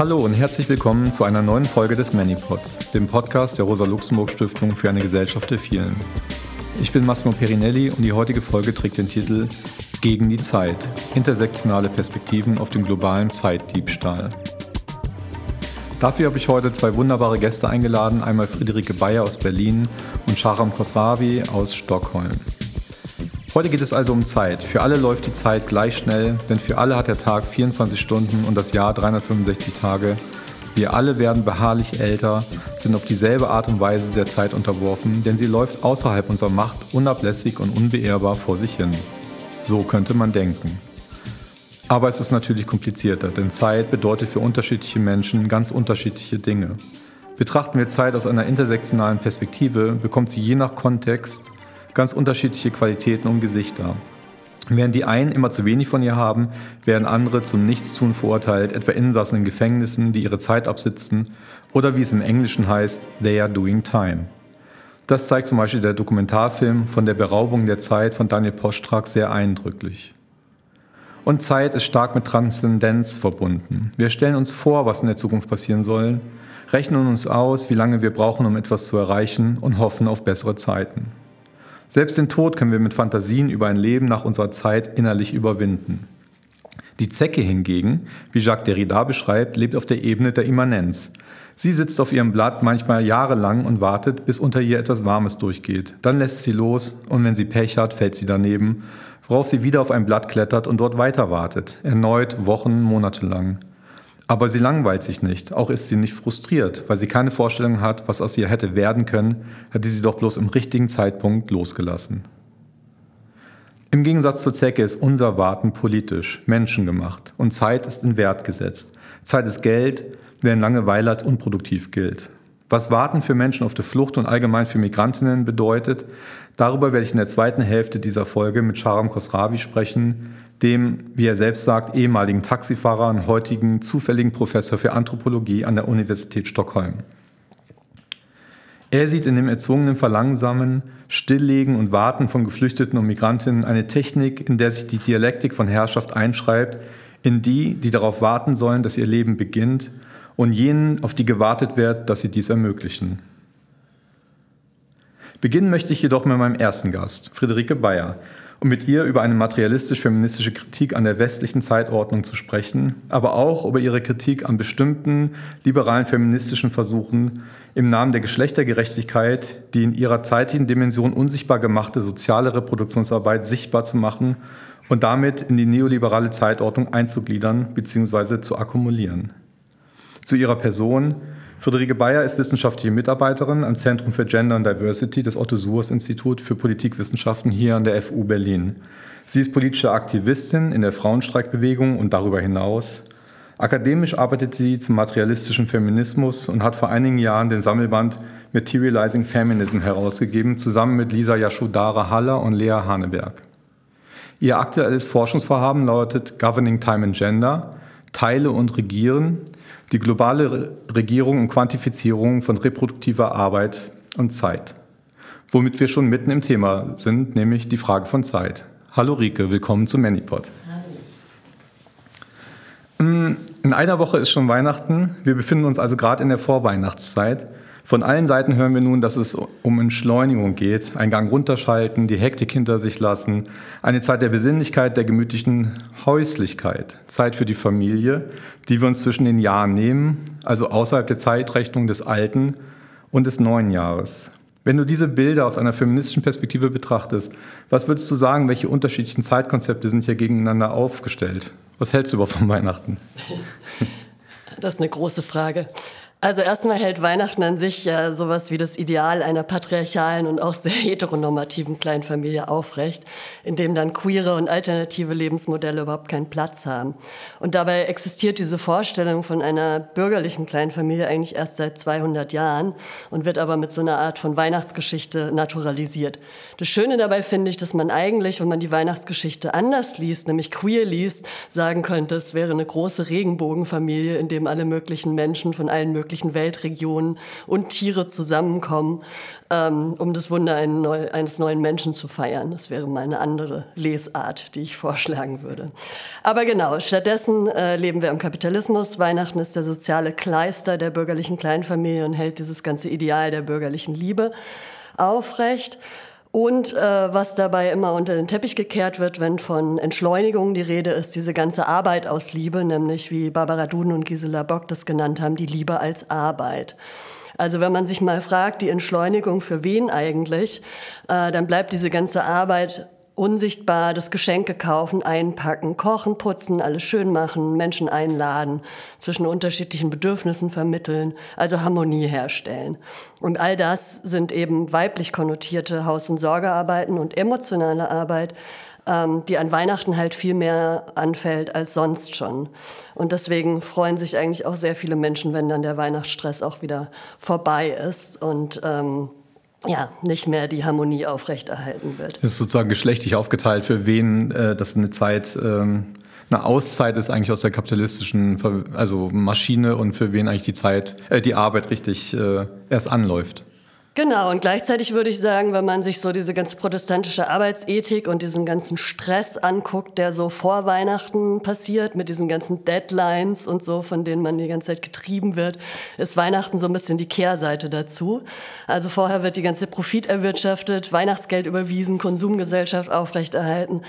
Hallo und herzlich willkommen zu einer neuen Folge des Manipods, dem Podcast der Rosa-Luxemburg-Stiftung für eine Gesellschaft der vielen. Ich bin Massimo Perinelli und die heutige Folge trägt den Titel Gegen die Zeit. Intersektionale Perspektiven auf den globalen Zeitdiebstahl. Dafür habe ich heute zwei wunderbare Gäste eingeladen, einmal Friederike Bayer aus Berlin und Sharam Kosravi aus Stockholm. Heute geht es also um Zeit. Für alle läuft die Zeit gleich schnell, denn für alle hat der Tag 24 Stunden und das Jahr 365 Tage. Wir alle werden beharrlich älter, sind auf dieselbe Art und Weise der Zeit unterworfen, denn sie läuft außerhalb unserer Macht unablässig und unbeehrbar vor sich hin. So könnte man denken. Aber es ist natürlich komplizierter, denn Zeit bedeutet für unterschiedliche Menschen ganz unterschiedliche Dinge. Betrachten wir Zeit aus einer intersektionalen Perspektive, bekommt sie je nach Kontext ganz unterschiedliche Qualitäten und Gesichter. Während die einen immer zu wenig von ihr haben, werden andere zum Nichtstun verurteilt, etwa Insassen in Gefängnissen, die ihre Zeit absitzen, oder wie es im Englischen heißt, they are doing time. Das zeigt zum Beispiel der Dokumentarfilm von der Beraubung der Zeit von Daniel Postrak sehr eindrücklich. Und Zeit ist stark mit Transzendenz verbunden. Wir stellen uns vor, was in der Zukunft passieren soll, rechnen uns aus, wie lange wir brauchen, um etwas zu erreichen und hoffen auf bessere Zeiten. Selbst den Tod können wir mit Fantasien über ein Leben nach unserer Zeit innerlich überwinden. Die Zecke hingegen, wie Jacques Derrida beschreibt, lebt auf der Ebene der Immanenz. Sie sitzt auf ihrem Blatt manchmal jahrelang und wartet, bis unter ihr etwas Warmes durchgeht. Dann lässt sie los und wenn sie Pech hat, fällt sie daneben, worauf sie wieder auf ein Blatt klettert und dort weiter wartet. Erneut Wochen, Monate lang. Aber sie langweilt sich nicht, auch ist sie nicht frustriert, weil sie keine Vorstellung hat, was aus ihr hätte werden können, hätte sie doch bloß im richtigen Zeitpunkt losgelassen. Im Gegensatz zur Zecke ist unser Warten politisch, menschengemacht und Zeit ist in Wert gesetzt. Zeit ist Geld, während Langeweile als unproduktiv gilt. Was Warten für Menschen auf der Flucht und allgemein für Migrantinnen bedeutet, darüber werde ich in der zweiten Hälfte dieser Folge mit Sharam Khosravi sprechen, dem, wie er selbst sagt, ehemaligen Taxifahrer und heutigen zufälligen Professor für Anthropologie an der Universität Stockholm. Er sieht in dem erzwungenen Verlangsamen, Stilllegen und Warten von Geflüchteten und Migrantinnen eine Technik, in der sich die Dialektik von Herrschaft einschreibt, in die, die darauf warten sollen, dass ihr Leben beginnt, und jenen, auf die gewartet wird, dass sie dies ermöglichen. Beginnen möchte ich jedoch mit meinem ersten Gast, Friederike Bayer, um mit ihr über eine materialistisch-feministische Kritik an der westlichen Zeitordnung zu sprechen, aber auch über ihre Kritik an bestimmten liberalen feministischen Versuchen, im Namen der Geschlechtergerechtigkeit die in ihrer zeitlichen Dimension unsichtbar gemachte soziale Reproduktionsarbeit sichtbar zu machen und damit in die neoliberale Zeitordnung einzugliedern bzw. zu akkumulieren. Zu ihrer Person Friederike Bayer ist wissenschaftliche Mitarbeiterin am Zentrum für Gender and Diversity des Otto Suhrs Institut für Politikwissenschaften hier an der FU Berlin. Sie ist politische Aktivistin in der Frauenstreikbewegung und darüber hinaus. Akademisch arbeitet sie zum materialistischen Feminismus und hat vor einigen Jahren den Sammelband Materializing Feminism herausgegeben, zusammen mit Lisa Yashodara Haller und Lea Haneberg. Ihr aktuelles Forschungsvorhaben lautet Governing Time and Gender, Teile und Regieren, die globale Regierung und Quantifizierung von reproduktiver Arbeit und Zeit. Womit wir schon mitten im Thema sind, nämlich die Frage von Zeit. Hallo Rike, willkommen zum Manipod. Hallo. In einer Woche ist schon Weihnachten. Wir befinden uns also gerade in der Vorweihnachtszeit. Von allen Seiten hören wir nun, dass es um Entschleunigung geht, einen Gang runterschalten, die Hektik hinter sich lassen, eine Zeit der Besinnlichkeit, der gemütlichen Häuslichkeit, Zeit für die Familie, die wir uns zwischen den Jahren nehmen, also außerhalb der Zeitrechnung des alten und des neuen Jahres. Wenn du diese Bilder aus einer feministischen Perspektive betrachtest, was würdest du sagen, welche unterschiedlichen Zeitkonzepte sind hier gegeneinander aufgestellt? Was hältst du überhaupt von Weihnachten? Das ist eine große Frage. Also erstmal hält Weihnachten an sich ja sowas wie das Ideal einer patriarchalen und auch sehr heteronormativen Kleinfamilie aufrecht, in dem dann queere und alternative Lebensmodelle überhaupt keinen Platz haben. Und dabei existiert diese Vorstellung von einer bürgerlichen Kleinfamilie eigentlich erst seit 200 Jahren und wird aber mit so einer Art von Weihnachtsgeschichte naturalisiert. Das Schöne dabei finde ich, dass man eigentlich, wenn man die Weihnachtsgeschichte anders liest, nämlich queer liest, sagen könnte, es wäre eine große Regenbogenfamilie, in dem alle möglichen Menschen von allen möglichen möglichen Weltregionen und Tiere zusammenkommen, ähm, um das Wunder eines neuen Menschen zu feiern. Das wäre mal eine andere Lesart, die ich vorschlagen würde. Aber genau, stattdessen äh, leben wir im Kapitalismus. Weihnachten ist der soziale Kleister der bürgerlichen Kleinfamilie und hält dieses ganze Ideal der bürgerlichen Liebe aufrecht. Und äh, was dabei immer unter den Teppich gekehrt wird, wenn von Entschleunigung die Rede ist, diese ganze Arbeit aus Liebe, nämlich wie Barbara Duden und Gisela Bock das genannt haben, die Liebe als Arbeit. Also wenn man sich mal fragt, die Entschleunigung für wen eigentlich, äh, dann bleibt diese ganze Arbeit unsichtbar das Geschenke kaufen, einpacken, kochen, putzen, alles schön machen, Menschen einladen, zwischen unterschiedlichen Bedürfnissen vermitteln, also Harmonie herstellen. Und all das sind eben weiblich konnotierte Haus- und Sorgearbeiten und emotionale Arbeit, ähm, die an Weihnachten halt viel mehr anfällt als sonst schon. Und deswegen freuen sich eigentlich auch sehr viele Menschen, wenn dann der Weihnachtsstress auch wieder vorbei ist und ähm, ja, nicht mehr die Harmonie aufrechterhalten wird. Es ist sozusagen geschlechtlich aufgeteilt, für wen äh, das eine Zeit, ähm, eine Auszeit ist eigentlich aus der kapitalistischen also Maschine und für wen eigentlich die Zeit, äh, die Arbeit richtig äh, erst anläuft. Genau, und gleichzeitig würde ich sagen, wenn man sich so diese ganze protestantische Arbeitsethik und diesen ganzen Stress anguckt, der so vor Weihnachten passiert, mit diesen ganzen Deadlines und so, von denen man die ganze Zeit getrieben wird, ist Weihnachten so ein bisschen die Kehrseite dazu. Also vorher wird die ganze Profit erwirtschaftet, Weihnachtsgeld überwiesen, Konsumgesellschaft aufrechterhalten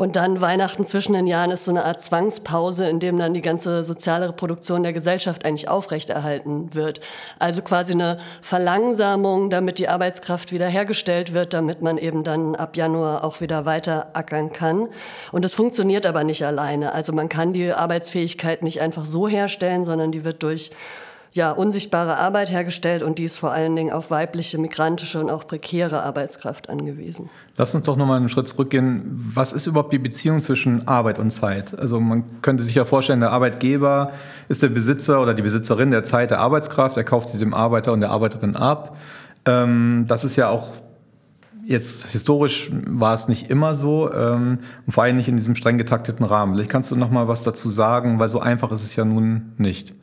und dann Weihnachten zwischen den Jahren ist so eine Art Zwangspause, in dem dann die ganze soziale Reproduktion der Gesellschaft eigentlich aufrechterhalten wird. Also quasi eine Verlangsamung, damit die Arbeitskraft wieder hergestellt wird, damit man eben dann ab Januar auch wieder weiter ackern kann. Und das funktioniert aber nicht alleine. Also man kann die Arbeitsfähigkeit nicht einfach so herstellen, sondern die wird durch ja, unsichtbare Arbeit hergestellt und die ist vor allen Dingen auf weibliche, migrantische und auch prekäre Arbeitskraft angewiesen. Lass uns doch nochmal einen Schritt zurückgehen. Was ist überhaupt die Beziehung zwischen Arbeit und Zeit? Also man könnte sich ja vorstellen, der Arbeitgeber ist der Besitzer oder die Besitzerin der Zeit der Arbeitskraft, er kauft sie dem Arbeiter und der Arbeiterin ab. Ähm, das ist ja auch Jetzt historisch war es nicht immer so ähm, und vor allem nicht in diesem streng getakteten Rahmen. Vielleicht kannst du noch mal was dazu sagen, weil so einfach ist es ja nun nicht.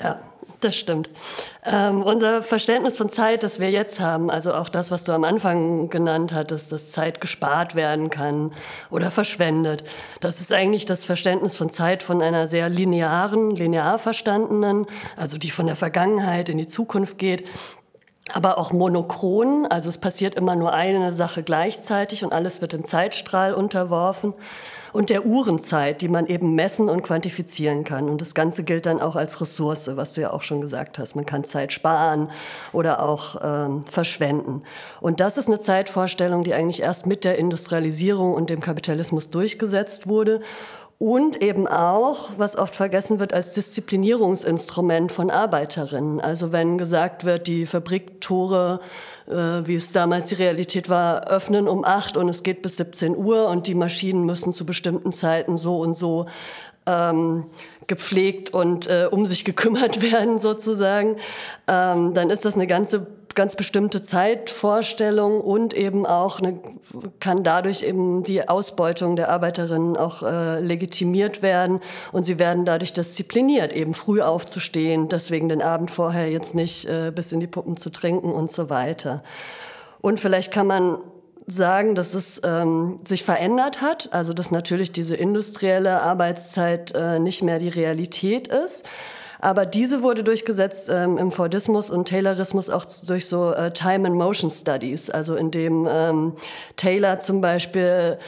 Ja, das stimmt. Ähm, unser Verständnis von Zeit, das wir jetzt haben, also auch das, was du am Anfang genannt hattest, dass Zeit gespart werden kann oder verschwendet, das ist eigentlich das Verständnis von Zeit von einer sehr linearen, linear verstandenen, also die von der Vergangenheit in die Zukunft geht, aber auch monochron, also es passiert immer nur eine Sache gleichzeitig und alles wird im Zeitstrahl unterworfen und der Uhrenzeit, die man eben messen und quantifizieren kann. Und das Ganze gilt dann auch als Ressource, was du ja auch schon gesagt hast. Man kann Zeit sparen oder auch ähm, verschwenden. Und das ist eine Zeitvorstellung, die eigentlich erst mit der Industrialisierung und dem Kapitalismus durchgesetzt wurde und eben auch, was oft vergessen wird, als Disziplinierungsinstrument von Arbeiterinnen. Also wenn gesagt wird, die Fabriktore, äh, wie es damals die Realität war, öffnen um acht und es geht bis 17 Uhr und die Maschinen müssen zu bestimmten Zeiten so und so ähm, gepflegt und äh, um sich gekümmert werden sozusagen, ähm, dann ist das eine ganze ganz bestimmte Zeitvorstellung und eben auch eine, kann dadurch eben die Ausbeutung der Arbeiterinnen auch äh, legitimiert werden und sie werden dadurch diszipliniert, eben früh aufzustehen, deswegen den Abend vorher jetzt nicht äh, bis in die Puppen zu trinken und so weiter. Und vielleicht kann man sagen, dass es ähm, sich verändert hat, also dass natürlich diese industrielle Arbeitszeit äh, nicht mehr die Realität ist. Aber diese wurde durchgesetzt ähm, im Fordismus und Taylorismus auch durch so äh, Time and Motion Studies, also in dem ähm, Taylor zum Beispiel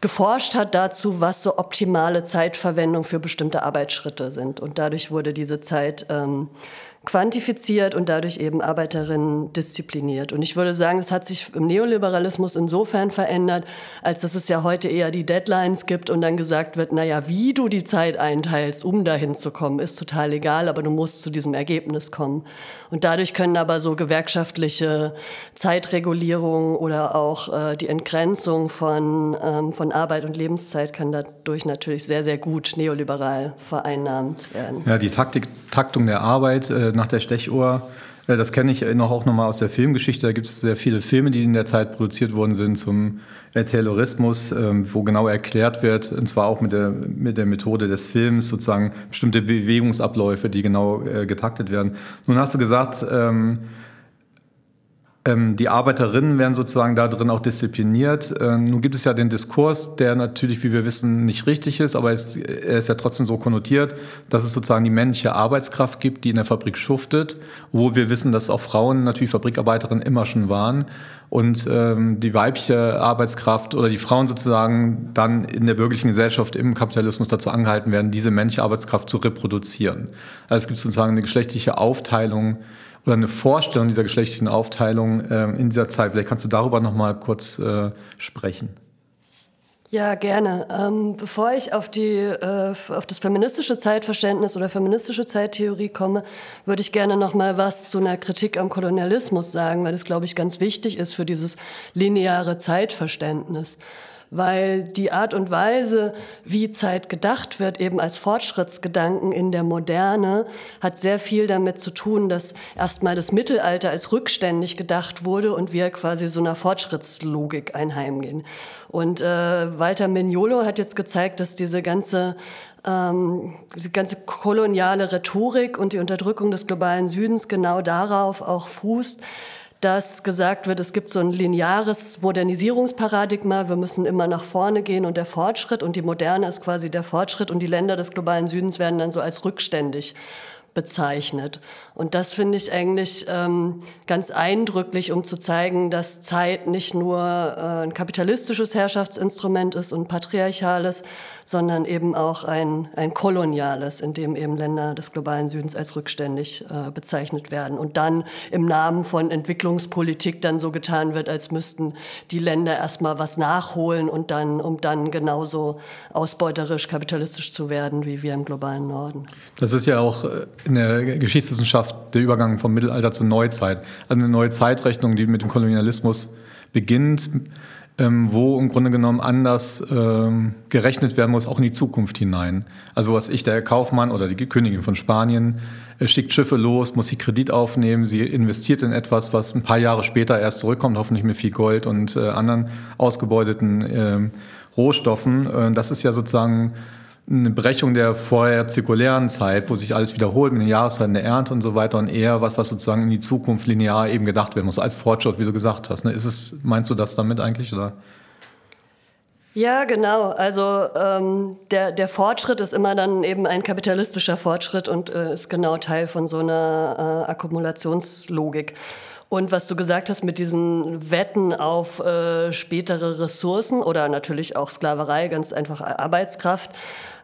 geforscht hat dazu, was so optimale Zeitverwendung für bestimmte Arbeitsschritte sind. Und dadurch wurde diese Zeit ähm, quantifiziert und dadurch eben Arbeiterinnen diszipliniert. Und ich würde sagen, es hat sich im Neoliberalismus insofern verändert, als dass es ja heute eher die Deadlines gibt und dann gesagt wird, naja, wie du die Zeit einteilst, um dahin zu kommen, ist total egal, aber du musst zu diesem Ergebnis kommen. Und dadurch können aber so gewerkschaftliche Zeitregulierung oder auch äh, die Entgrenzung von, ähm, von Arbeit und Lebenszeit kann dadurch natürlich sehr, sehr gut neoliberal vereinnahmt werden. Ja, die Taktik, Taktung der Arbeit äh, nach der Stechuhr Ja, das kenne ich noch auch nochmal aus der Filmgeschichte. Da gibt es sehr viele Filme, die in der Zeit produziert worden sind zum Taylorismus, ähm, wo genau erklärt wird, und zwar auch mit der, mit der Methode des Films, sozusagen bestimmte Bewegungsabläufe, die genau äh, getaktet werden. Nun hast du gesagt, ähm, die Arbeiterinnen werden sozusagen da drin auch diszipliniert. Ähm, nun gibt es ja den Diskurs, der natürlich, wie wir wissen, nicht richtig ist, aber ist, er ist ja trotzdem so konnotiert, dass es sozusagen die männliche Arbeitskraft gibt, die in der Fabrik schuftet, wo wir wissen, dass auch Frauen natürlich Fabrikarbeiterinnen immer schon waren und ähm, die weibliche Arbeitskraft oder die Frauen sozusagen dann in der bürgerlichen Gesellschaft im Kapitalismus dazu angehalten werden, diese männliche Arbeitskraft zu reproduzieren. Also es gibt sozusagen eine geschlechtliche Aufteilung oder eine Vorstellung dieser geschlechtlichen Aufteilung äh, in dieser Zeit. Vielleicht kannst du darüber noch mal kurz äh, sprechen. Ja, gerne. Ähm, bevor ich auf, die, äh, auf das feministische Zeitverständnis oder feministische Zeittheorie komme, würde ich gerne noch mal was zu einer Kritik am Kolonialismus sagen, weil das, glaube ich, ganz wichtig ist für dieses lineare Zeitverständnis weil die Art und Weise, wie Zeit gedacht wird, eben als Fortschrittsgedanken in der Moderne, hat sehr viel damit zu tun, dass erstmal das Mittelalter als rückständig gedacht wurde und wir quasi so einer Fortschrittslogik einheimgehen. Und äh, Walter Mignolo hat jetzt gezeigt, dass diese ganze ähm, diese ganze koloniale Rhetorik und die Unterdrückung des globalen Südens genau darauf auch fußt, dass gesagt wird, es gibt so ein lineares Modernisierungsparadigma, wir müssen immer nach vorne gehen und der Fortschritt und die Moderne ist quasi der Fortschritt und die Länder des globalen Südens werden dann so als rückständig bezeichnet. Und das finde ich eigentlich ähm, ganz eindrücklich, um zu zeigen, dass Zeit nicht nur äh, ein kapitalistisches Herrschaftsinstrument ist und patriarchales, sondern eben auch ein, ein koloniales, in dem eben Länder des globalen Südens als rückständig äh, bezeichnet werden. Und dann im Namen von Entwicklungspolitik dann so getan wird, als müssten die Länder erstmal was nachholen und dann, um dann genauso ausbeuterisch kapitalistisch zu werden wie wir im globalen Norden. Das ist ja auch äh, in der Geschichtswissenschaft der Übergang vom Mittelalter zur Neuzeit. Also eine neue Zeitrechnung, die mit dem Kolonialismus beginnt, ähm, wo im Grunde genommen anders ähm, gerechnet werden muss, auch in die Zukunft hinein. Also was ich, der Kaufmann oder die Königin von Spanien, äh, schickt Schiffe los, muss sie Kredit aufnehmen, sie investiert in etwas, was ein paar Jahre später erst zurückkommt, hoffentlich mit viel Gold und äh, anderen ausgebeuteten äh, Rohstoffen. Das ist ja sozusagen eine Brechung der vorher zirkulären Zeit, wo sich alles wiederholt mit den Jahreszeiten der Ernte und so weiter und eher was, was sozusagen in die Zukunft linear eben gedacht werden muss, als Fortschritt, wie du gesagt hast. Ne? Ist es, meinst du das damit eigentlich oder? Ja, genau. Also ähm, der, der Fortschritt ist immer dann eben ein kapitalistischer Fortschritt und äh, ist genau Teil von so einer äh, Akkumulationslogik. Und was du gesagt hast mit diesen Wetten auf äh, spätere Ressourcen oder natürlich auch Sklaverei, ganz einfach Arbeitskraft,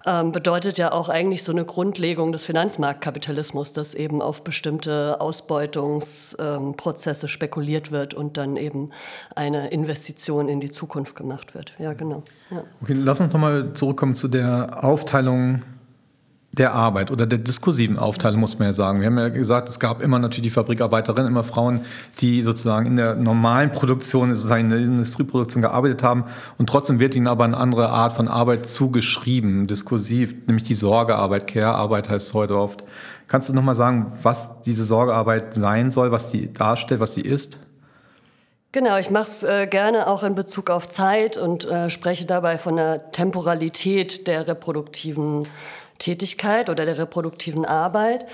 ähm, bedeutet ja auch eigentlich so eine Grundlegung des Finanzmarktkapitalismus, dass eben auf bestimmte Ausbeutungsprozesse ähm, spekuliert wird und dann eben eine Investition in die Zukunft gemacht wird. Ja, genau. Ja. Okay, lass uns nochmal zurückkommen zu der Aufteilung der Arbeit oder der diskursiven Aufteilung, muss man ja sagen. Wir haben ja gesagt, es gab immer natürlich die Fabrikarbeiterinnen, immer Frauen, die sozusagen in der normalen Produktion, sozusagen in der Industrieproduktion gearbeitet haben. Und trotzdem wird ihnen aber eine andere Art von Arbeit zugeschrieben, diskursiv, nämlich die Sorgearbeit, Care-Arbeit heißt es heute oft. Kannst du nochmal sagen, was diese Sorgearbeit sein soll, was die darstellt, was sie ist? Genau, ich mache es äh, gerne auch in Bezug auf Zeit und äh, spreche dabei von der Temporalität der reproduktiven Tätigkeit oder der reproduktiven Arbeit.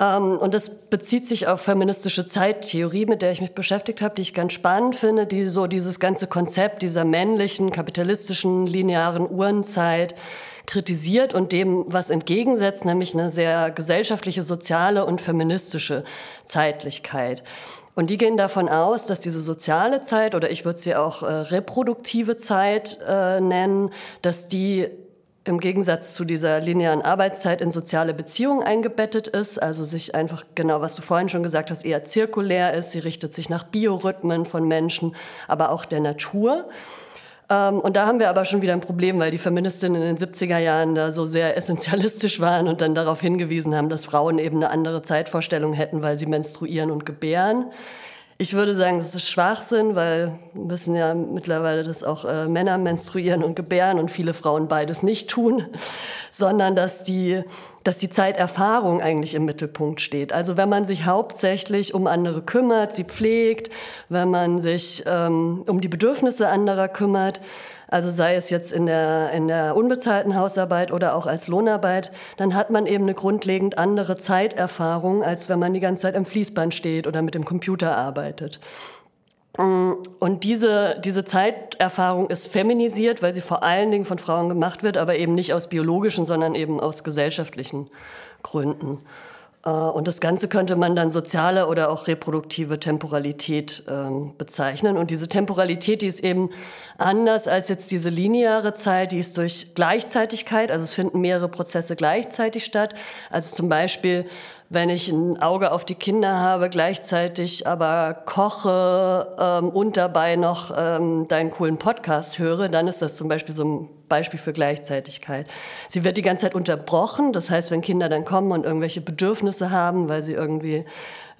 Ähm, und das bezieht sich auf feministische Zeittheorie, mit der ich mich beschäftigt habe, die ich ganz spannend finde, die so dieses ganze Konzept dieser männlichen, kapitalistischen, linearen Uhrenzeit kritisiert und dem was entgegensetzt, nämlich eine sehr gesellschaftliche, soziale und feministische Zeitlichkeit. Und die gehen davon aus, dass diese soziale Zeit oder ich würde sie auch äh, reproduktive Zeit äh, nennen, dass die im Gegensatz zu dieser linearen Arbeitszeit in soziale Beziehungen eingebettet ist, also sich einfach genau, was du vorhin schon gesagt hast, eher zirkulär ist. Sie richtet sich nach Biorhythmen von Menschen, aber auch der Natur. Ähm, und da haben wir aber schon wieder ein Problem, weil die Feministinnen in den 70er Jahren da so sehr essentialistisch waren und dann darauf hingewiesen haben, dass Frauen eben eine andere Zeitvorstellung hätten, weil sie menstruieren und gebären. Ich würde sagen, das ist Schwachsinn, weil wir wissen ja mittlerweile, dass auch äh, Männer menstruieren und gebären und viele Frauen beides nicht tun, sondern dass die dass die Zeiterfahrung eigentlich im Mittelpunkt steht. Also wenn man sich hauptsächlich um andere kümmert, sie pflegt, wenn man sich ähm, um die Bedürfnisse anderer kümmert, also sei es jetzt in der, in der unbezahlten Hausarbeit oder auch als Lohnarbeit, dann hat man eben eine grundlegend andere Zeiterfahrung, als wenn man die ganze Zeit am Fließband steht oder mit dem Computer arbeitet. Und diese, diese Zeiterfahrung ist feminisiert, weil sie vor allen Dingen von Frauen gemacht wird, aber eben nicht aus biologischen, sondern eben aus gesellschaftlichen Gründen. Äh, und das Ganze könnte man dann soziale oder auch reproduktive Temporalität ähm, bezeichnen. Und diese Temporalität, die ist eben anders als jetzt diese lineare Zeit, die ist durch Gleichzeitigkeit, also es finden mehrere Prozesse gleichzeitig statt. Also zum Beispiel wenn ich ein Auge auf die Kinder habe, gleichzeitig aber koche ähm, und dabei noch ähm, deinen coolen Podcast höre, dann ist das zum Beispiel so ein Beispiel für Gleichzeitigkeit. Sie wird die ganze Zeit unterbrochen, das heißt, wenn Kinder dann kommen und irgendwelche Bedürfnisse haben, weil sie irgendwie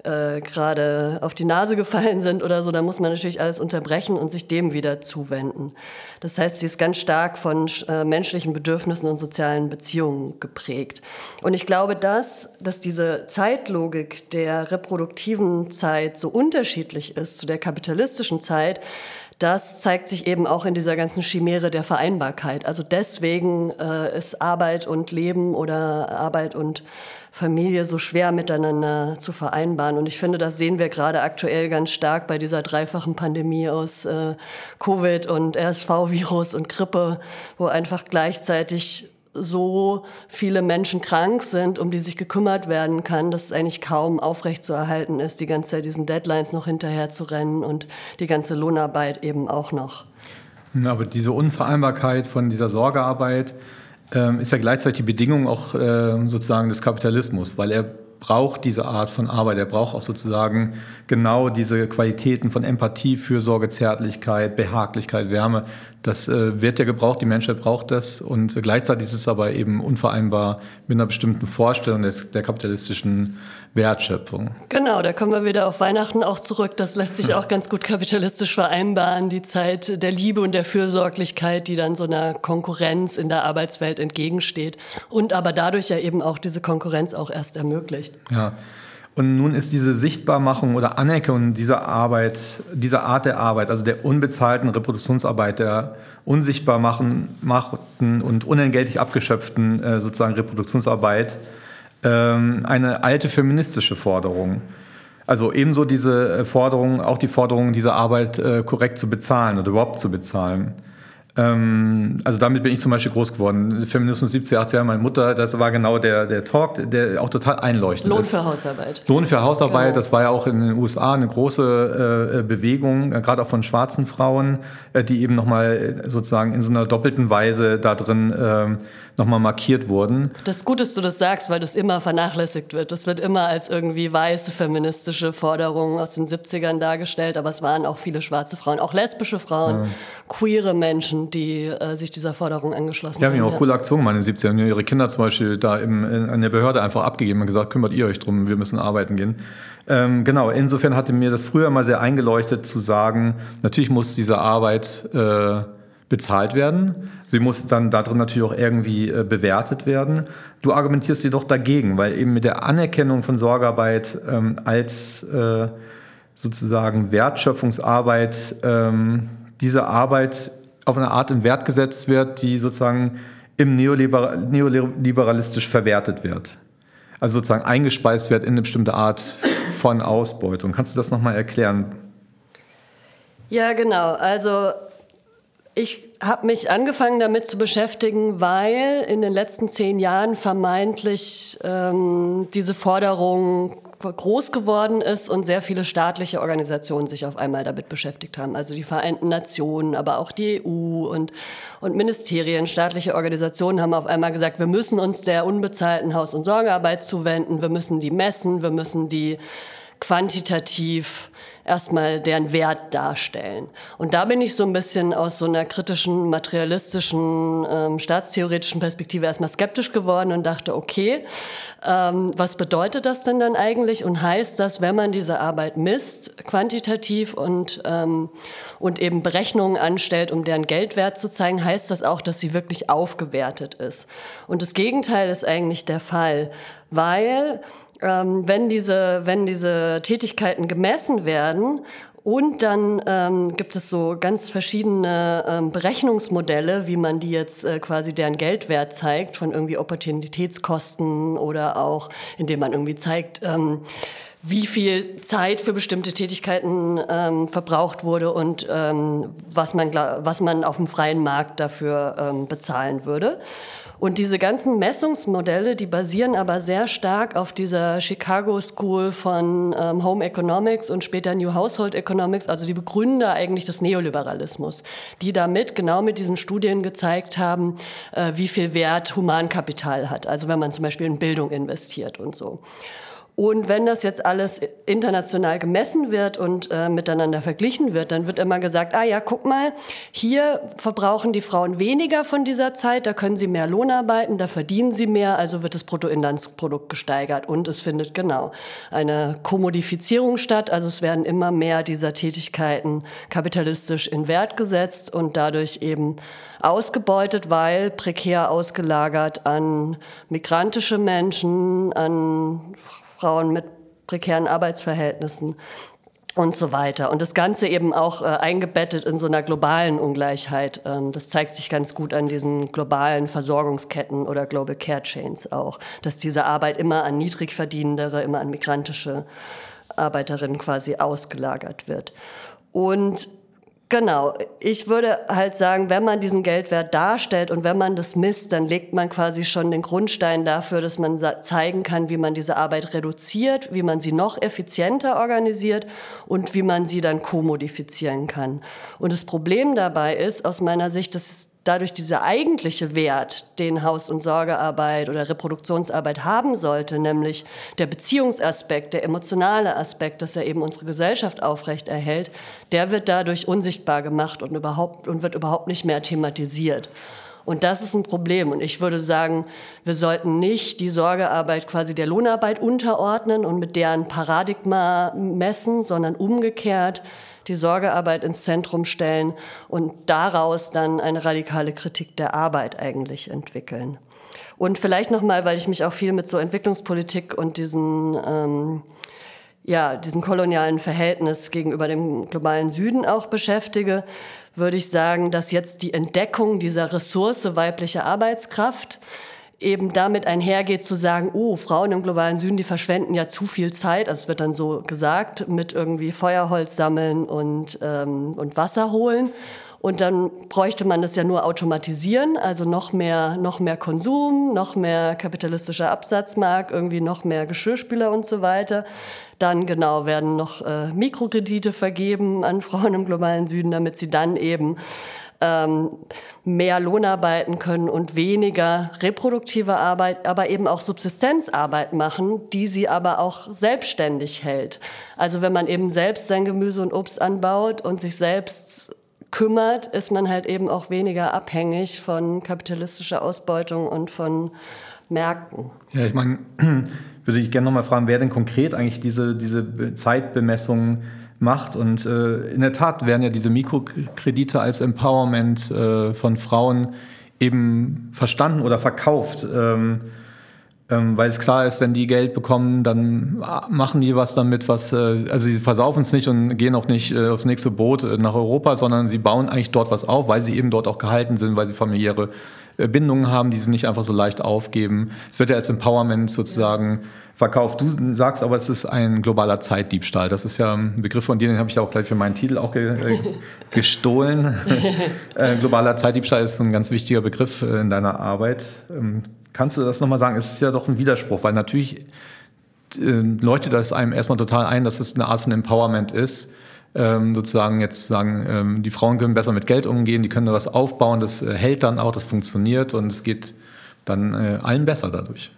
äh, gerade auf die Nase gefallen sind oder so, dann muss man natürlich alles unterbrechen und sich dem wieder zuwenden. Das heißt, sie ist ganz stark von äh, menschlichen Bedürfnissen und sozialen Beziehungen geprägt. Und ich glaube, dass, dass diese Zeitlogik der reproduktiven Zeit so unterschiedlich ist zu der kapitalistischen Zeit, das zeigt sich eben auch in dieser ganzen Chimäre der Vereinbarkeit. Also deswegen äh, ist Arbeit und Leben oder Arbeit und Familie so schwer miteinander zu vereinbaren. Und ich finde, das sehen wir gerade aktuell ganz stark bei dieser dreifachen Pandemie aus äh, Covid und RSV-Virus und Grippe, wo einfach gleichzeitig so viele Menschen krank sind, um die sich gekümmert werden kann, dass es eigentlich kaum aufrechtzuerhalten ist, die ganze Zeit diesen Deadlines noch hinterher zu rennen und die ganze Lohnarbeit eben auch noch. Aber diese Unvereinbarkeit von dieser Sorgearbeit ähm, ist ja gleichzeitig die Bedingung auch äh, sozusagen des Kapitalismus, weil er braucht diese Art von Arbeit. Er braucht auch sozusagen genau diese Qualitäten von Empathie, Fürsorge, Zärtlichkeit, Behaglichkeit, Wärme. Das äh, wird ja gebraucht, die Menschheit braucht das und gleichzeitig ist es aber eben unvereinbar mit einer bestimmten Vorstellung des, der kapitalistischen Wertschöpfung. Genau, da kommen wir wieder auf Weihnachten auch zurück. Das lässt sich auch ganz gut kapitalistisch vereinbaren, die Zeit der Liebe und der Fürsorglichkeit, die dann so einer Konkurrenz in der Arbeitswelt entgegensteht und aber dadurch ja eben auch diese Konkurrenz auch erst ermöglicht. Ja. Und nun ist diese Sichtbarmachung oder Anerkennung dieser Arbeit, dieser Art der Arbeit, also der unbezahlten Reproduktionsarbeit, der unsichtbar machten und unentgeltlich abgeschöpften äh, sozusagen Reproduktionsarbeit, ähm, eine alte feministische Forderung. Also ebenso diese äh, Forderung, auch die Forderung, diese Arbeit äh, korrekt zu bezahlen oder überhaupt zu bezahlen. Ähm, also damit bin ich zum Beispiel groß geworden. Feminismus 70, 80 Jahre, meine Mutter, das war genau der, der Talk, der auch total einleuchtend Lohn ist. für Hausarbeit. Lohn für Hausarbeit, genau. das war ja auch in den USA eine große äh, Bewegung, äh, gerade auch von schwarzen Frauen, äh, die eben nochmal sozusagen in so einer doppelten Weise da drin äh, nochmal markiert wurden. Das ist gut, dass du das sagst, weil das immer vernachlässigt wird. Das wird immer als irgendwie weiße feministische Forderung aus den 70ern dargestellt, aber es waren auch viele schwarze Frauen, auch lesbische Frauen, ja. queere Menschen, die äh, sich dieser Forderung angeschlossen ja, haben. Ja, auch coole Aktionen meine 70er. Ihre Kinder zum Beispiel da im, in, an der Behörde einfach abgegeben und gesagt, kümmert ihr euch drum, wir müssen arbeiten gehen. Ähm, genau, insofern hatte mir das früher mal sehr eingeleuchtet zu sagen, natürlich muss diese Arbeit äh, bezahlt werden. Sie muss dann darin natürlich auch irgendwie äh, bewertet werden. Du argumentierst jedoch dagegen, weil eben mit der Anerkennung von Sorgearbeit ähm, als äh, sozusagen Wertschöpfungsarbeit ähm, diese Arbeit auf eine Art in Wert gesetzt wird, die sozusagen im Neoliber neoliberalistisch verwertet wird. Also sozusagen eingespeist wird in eine bestimmte Art von Ausbeutung. Kannst du das nochmal erklären? Ja, genau. Also ich habe mich angefangen damit zu beschäftigen, weil in den letzten zehn Jahren vermeintlich ähm, diese Forderung groß geworden ist und sehr viele staatliche Organisationen sich auf einmal damit beschäftigt haben. Also die Vereinten Nationen, aber auch die EU und, und Ministerien, staatliche Organisationen haben auf einmal gesagt, wir müssen uns der unbezahlten Haus- und Sorgearbeit zuwenden, wir müssen die messen, wir müssen die quantitativ erstmal deren Wert darstellen. Und da bin ich so ein bisschen aus so einer kritischen, materialistischen, ähm, staatstheoretischen Perspektive erstmal skeptisch geworden und dachte, okay, ähm, was bedeutet das denn dann eigentlich? Und heißt das, wenn man diese Arbeit misst, quantitativ und, ähm, und eben Berechnungen anstellt, um deren Geldwert zu zeigen, heißt das auch, dass sie wirklich aufgewertet ist? Und das Gegenteil ist eigentlich der Fall, weil ähm, wenn, diese, wenn diese Tätigkeiten gemessen werden und dann ähm, gibt es so ganz verschiedene ähm, Berechnungsmodelle, wie man die jetzt äh, quasi deren Geldwert zeigt, von irgendwie Opportunitätskosten oder auch, indem man irgendwie zeigt, ähm, wie viel Zeit für bestimmte Tätigkeiten ähm, verbraucht wurde und ähm, was, man, was man auf dem freien Markt dafür ähm, bezahlen würde. Und diese ganzen Messungsmodelle, die basieren aber sehr stark auf dieser Chicago School von ähm, Home Economics und später New Household Economics, also die Begründer eigentlich des Neoliberalismus, die damit genau mit diesen Studien gezeigt haben, äh, wie viel Wert Humankapital hat. Also wenn man zum Beispiel in Bildung investiert und so. Und wenn das jetzt alles international gemessen wird und äh, miteinander verglichen wird, dann wird immer gesagt, ah ja, guck mal, hier verbrauchen die Frauen weniger von dieser Zeit, da können sie mehr Lohn arbeiten, da verdienen sie mehr, also wird das Bruttoinlandsprodukt gesteigert. Und es findet genau eine Kommodifizierung statt, also es werden immer mehr dieser Tätigkeiten kapitalistisch in Wert gesetzt und dadurch eben ausgebeutet, weil prekär ausgelagert an migrantische Menschen, an Frauen mit prekären Arbeitsverhältnissen und so weiter. Und das Ganze eben auch äh, eingebettet in so einer globalen Ungleichheit. Ähm, das zeigt sich ganz gut an diesen globalen Versorgungsketten oder Global Care Chains auch, dass diese Arbeit immer an Niedrigverdienendere, immer an migrantische Arbeiterinnen quasi ausgelagert wird. Und Genau. Ich würde halt sagen, wenn man diesen Geldwert darstellt und wenn man das misst, dann legt man quasi schon den Grundstein dafür, dass man zeigen kann, wie man diese Arbeit reduziert, wie man sie noch effizienter organisiert und wie man sie dann kommodifizieren kann. Und das Problem dabei ist aus meiner Sicht, dass dadurch dieser eigentliche Wert, den Haus- und Sorgearbeit oder Reproduktionsarbeit haben sollte, nämlich der Beziehungsaspekt, der emotionale Aspekt, dass er eben unsere Gesellschaft aufrecht erhält, der wird dadurch unsichtbar gemacht und, überhaupt, und wird überhaupt nicht mehr thematisiert. Und das ist ein Problem. Und ich würde sagen, wir sollten nicht die Sorgearbeit quasi der Lohnarbeit unterordnen und mit deren Paradigma messen, sondern umgekehrt die Sorgearbeit ins Zentrum stellen und daraus dann eine radikale Kritik der Arbeit eigentlich entwickeln. Und vielleicht nochmal, weil ich mich auch viel mit so Entwicklungspolitik und diesen, ähm, ja, diesem kolonialen Verhältnis gegenüber dem globalen Süden auch beschäftige, würde ich sagen, dass jetzt die Entdeckung dieser Ressource weibliche Arbeitskraft eben damit einhergeht zu sagen, oh, Frauen im globalen Süden, die verschwenden ja zu viel Zeit, also es wird dann so gesagt, mit irgendwie Feuerholz sammeln und, ähm, und Wasser holen. Und dann bräuchte man das ja nur automatisieren, also noch mehr, noch mehr Konsum, noch mehr kapitalistischer Absatzmarkt, irgendwie noch mehr Geschirrspüler und so weiter. Dann genau werden noch äh, Mikrokredite vergeben an Frauen im globalen Süden, damit sie dann eben ähm, mehr Lohn arbeiten können und weniger reproduktive Arbeit, aber eben auch Subsistenzarbeit machen, die sie aber auch selbstständig hält. Also wenn man eben selbst sein Gemüse und Obst anbaut und sich selbst kümmert, ist man halt eben auch weniger abhängig von kapitalistischer Ausbeutung und von Märkten. Ja, ich meine, würde ich gerne nochmal fragen, wer denn konkret eigentlich diese, diese Zeitbemessungen macht. Und äh, in der Tat werden ja diese Mikrokredite als Empowerment äh, von Frauen eben verstanden oder verkauft. Ähm, ähm, weil es klar ist, wenn die Geld bekommen, dann machen die was damit, was, äh, also sie versaufen es nicht und gehen auch nicht äh, aufs nächste Boot äh, nach Europa, sondern sie bauen eigentlich dort was auf, weil sie eben dort auch gehalten sind, weil sie familiäre äh, Bindungen haben, die sie nicht einfach so leicht aufgeben. Es wird ja als Empowerment sozusagen verkauft. Du sagst aber, es ist ein globaler Zeitdiebstahl. Das ist ja ein Begriff von dir, den habe ich auch gleich für meinen Titel auch ge äh, gestohlen. äh, globaler Zeitdiebstahl ist ein ganz wichtiger Begriff äh, in deiner Arbeit. Ähm, kannst du das nochmal sagen? Es ist ja doch ein Widerspruch, weil natürlich leuchtet das einem erstmal total ein, dass es eine Art von Empowerment ist. Ähm, sozusagen jetzt sagen, ähm, die Frauen können besser mit Geld umgehen, die können da was aufbauen, das äh, hält dann auch, das funktioniert und es geht dann äh, allen besser dadurch.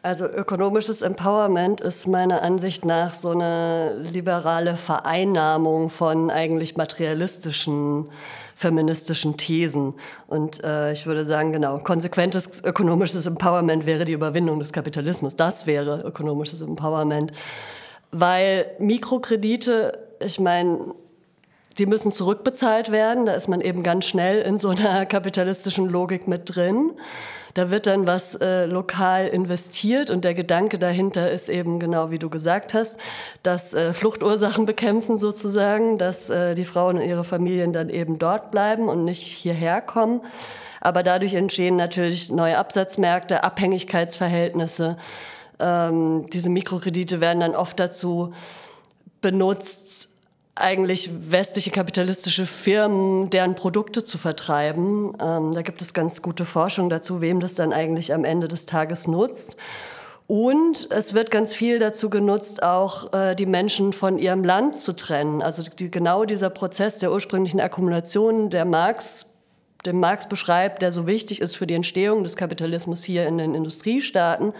Also ökonomisches Empowerment ist meiner Ansicht nach so eine liberale Vereinnahmung von eigentlich materialistischen feministischen Thesen. Und äh, ich würde sagen, genau, konsequentes ökonomisches Empowerment wäre die Überwindung des Kapitalismus. Das wäre ökonomisches Empowerment. Weil Mikrokredite, ich meine, die müssen zurückbezahlt werden. Da ist man eben ganz schnell in so einer kapitalistischen Logik mit drin. Da wird dann was äh, lokal investiert und der Gedanke dahinter ist eben genau wie du gesagt hast, dass äh, Fluchtursachen bekämpfen sozusagen, dass äh, die Frauen und ihre Familien dann eben dort bleiben und nicht hierher kommen. Aber dadurch entstehen natürlich neue Absatzmärkte, Abhängigkeitsverhältnisse. Ähm, diese Mikrokredite werden dann oft dazu benutzt, eigentlich westliche kapitalistische Firmen, deren Produkte zu vertreiben. Ähm, da gibt es ganz gute Forschung dazu, wem das dann eigentlich am Ende des Tages nutzt. Und es wird ganz viel dazu genutzt, auch äh, die Menschen von ihrem Land zu trennen. Also die, genau dieser Prozess der ursprünglichen Akkumulation, der Marx den Marx beschreibt, der so wichtig ist für die Entstehung des Kapitalismus hier in den Industriestaaten,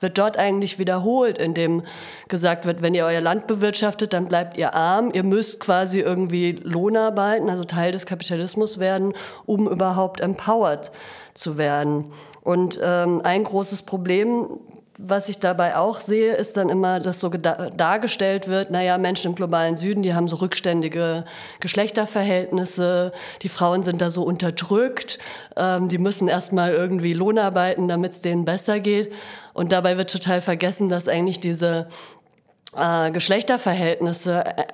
wird dort eigentlich wiederholt, indem gesagt wird, wenn ihr euer Land bewirtschaftet, dann bleibt ihr arm, ihr müsst quasi irgendwie Lohnarbeiten, also Teil des Kapitalismus werden, um überhaupt empowered zu werden. Und ähm, ein großes Problem was ich dabei auch sehe, ist dann immer, dass so dargestellt wird, naja, Menschen im globalen Süden, die haben so rückständige Geschlechterverhältnisse, die Frauen sind da so unterdrückt, ähm, die müssen erstmal irgendwie Lohn arbeiten, damit es denen besser geht. Und dabei wird total vergessen, dass eigentlich diese äh, Geschlechterverhältnisse äh,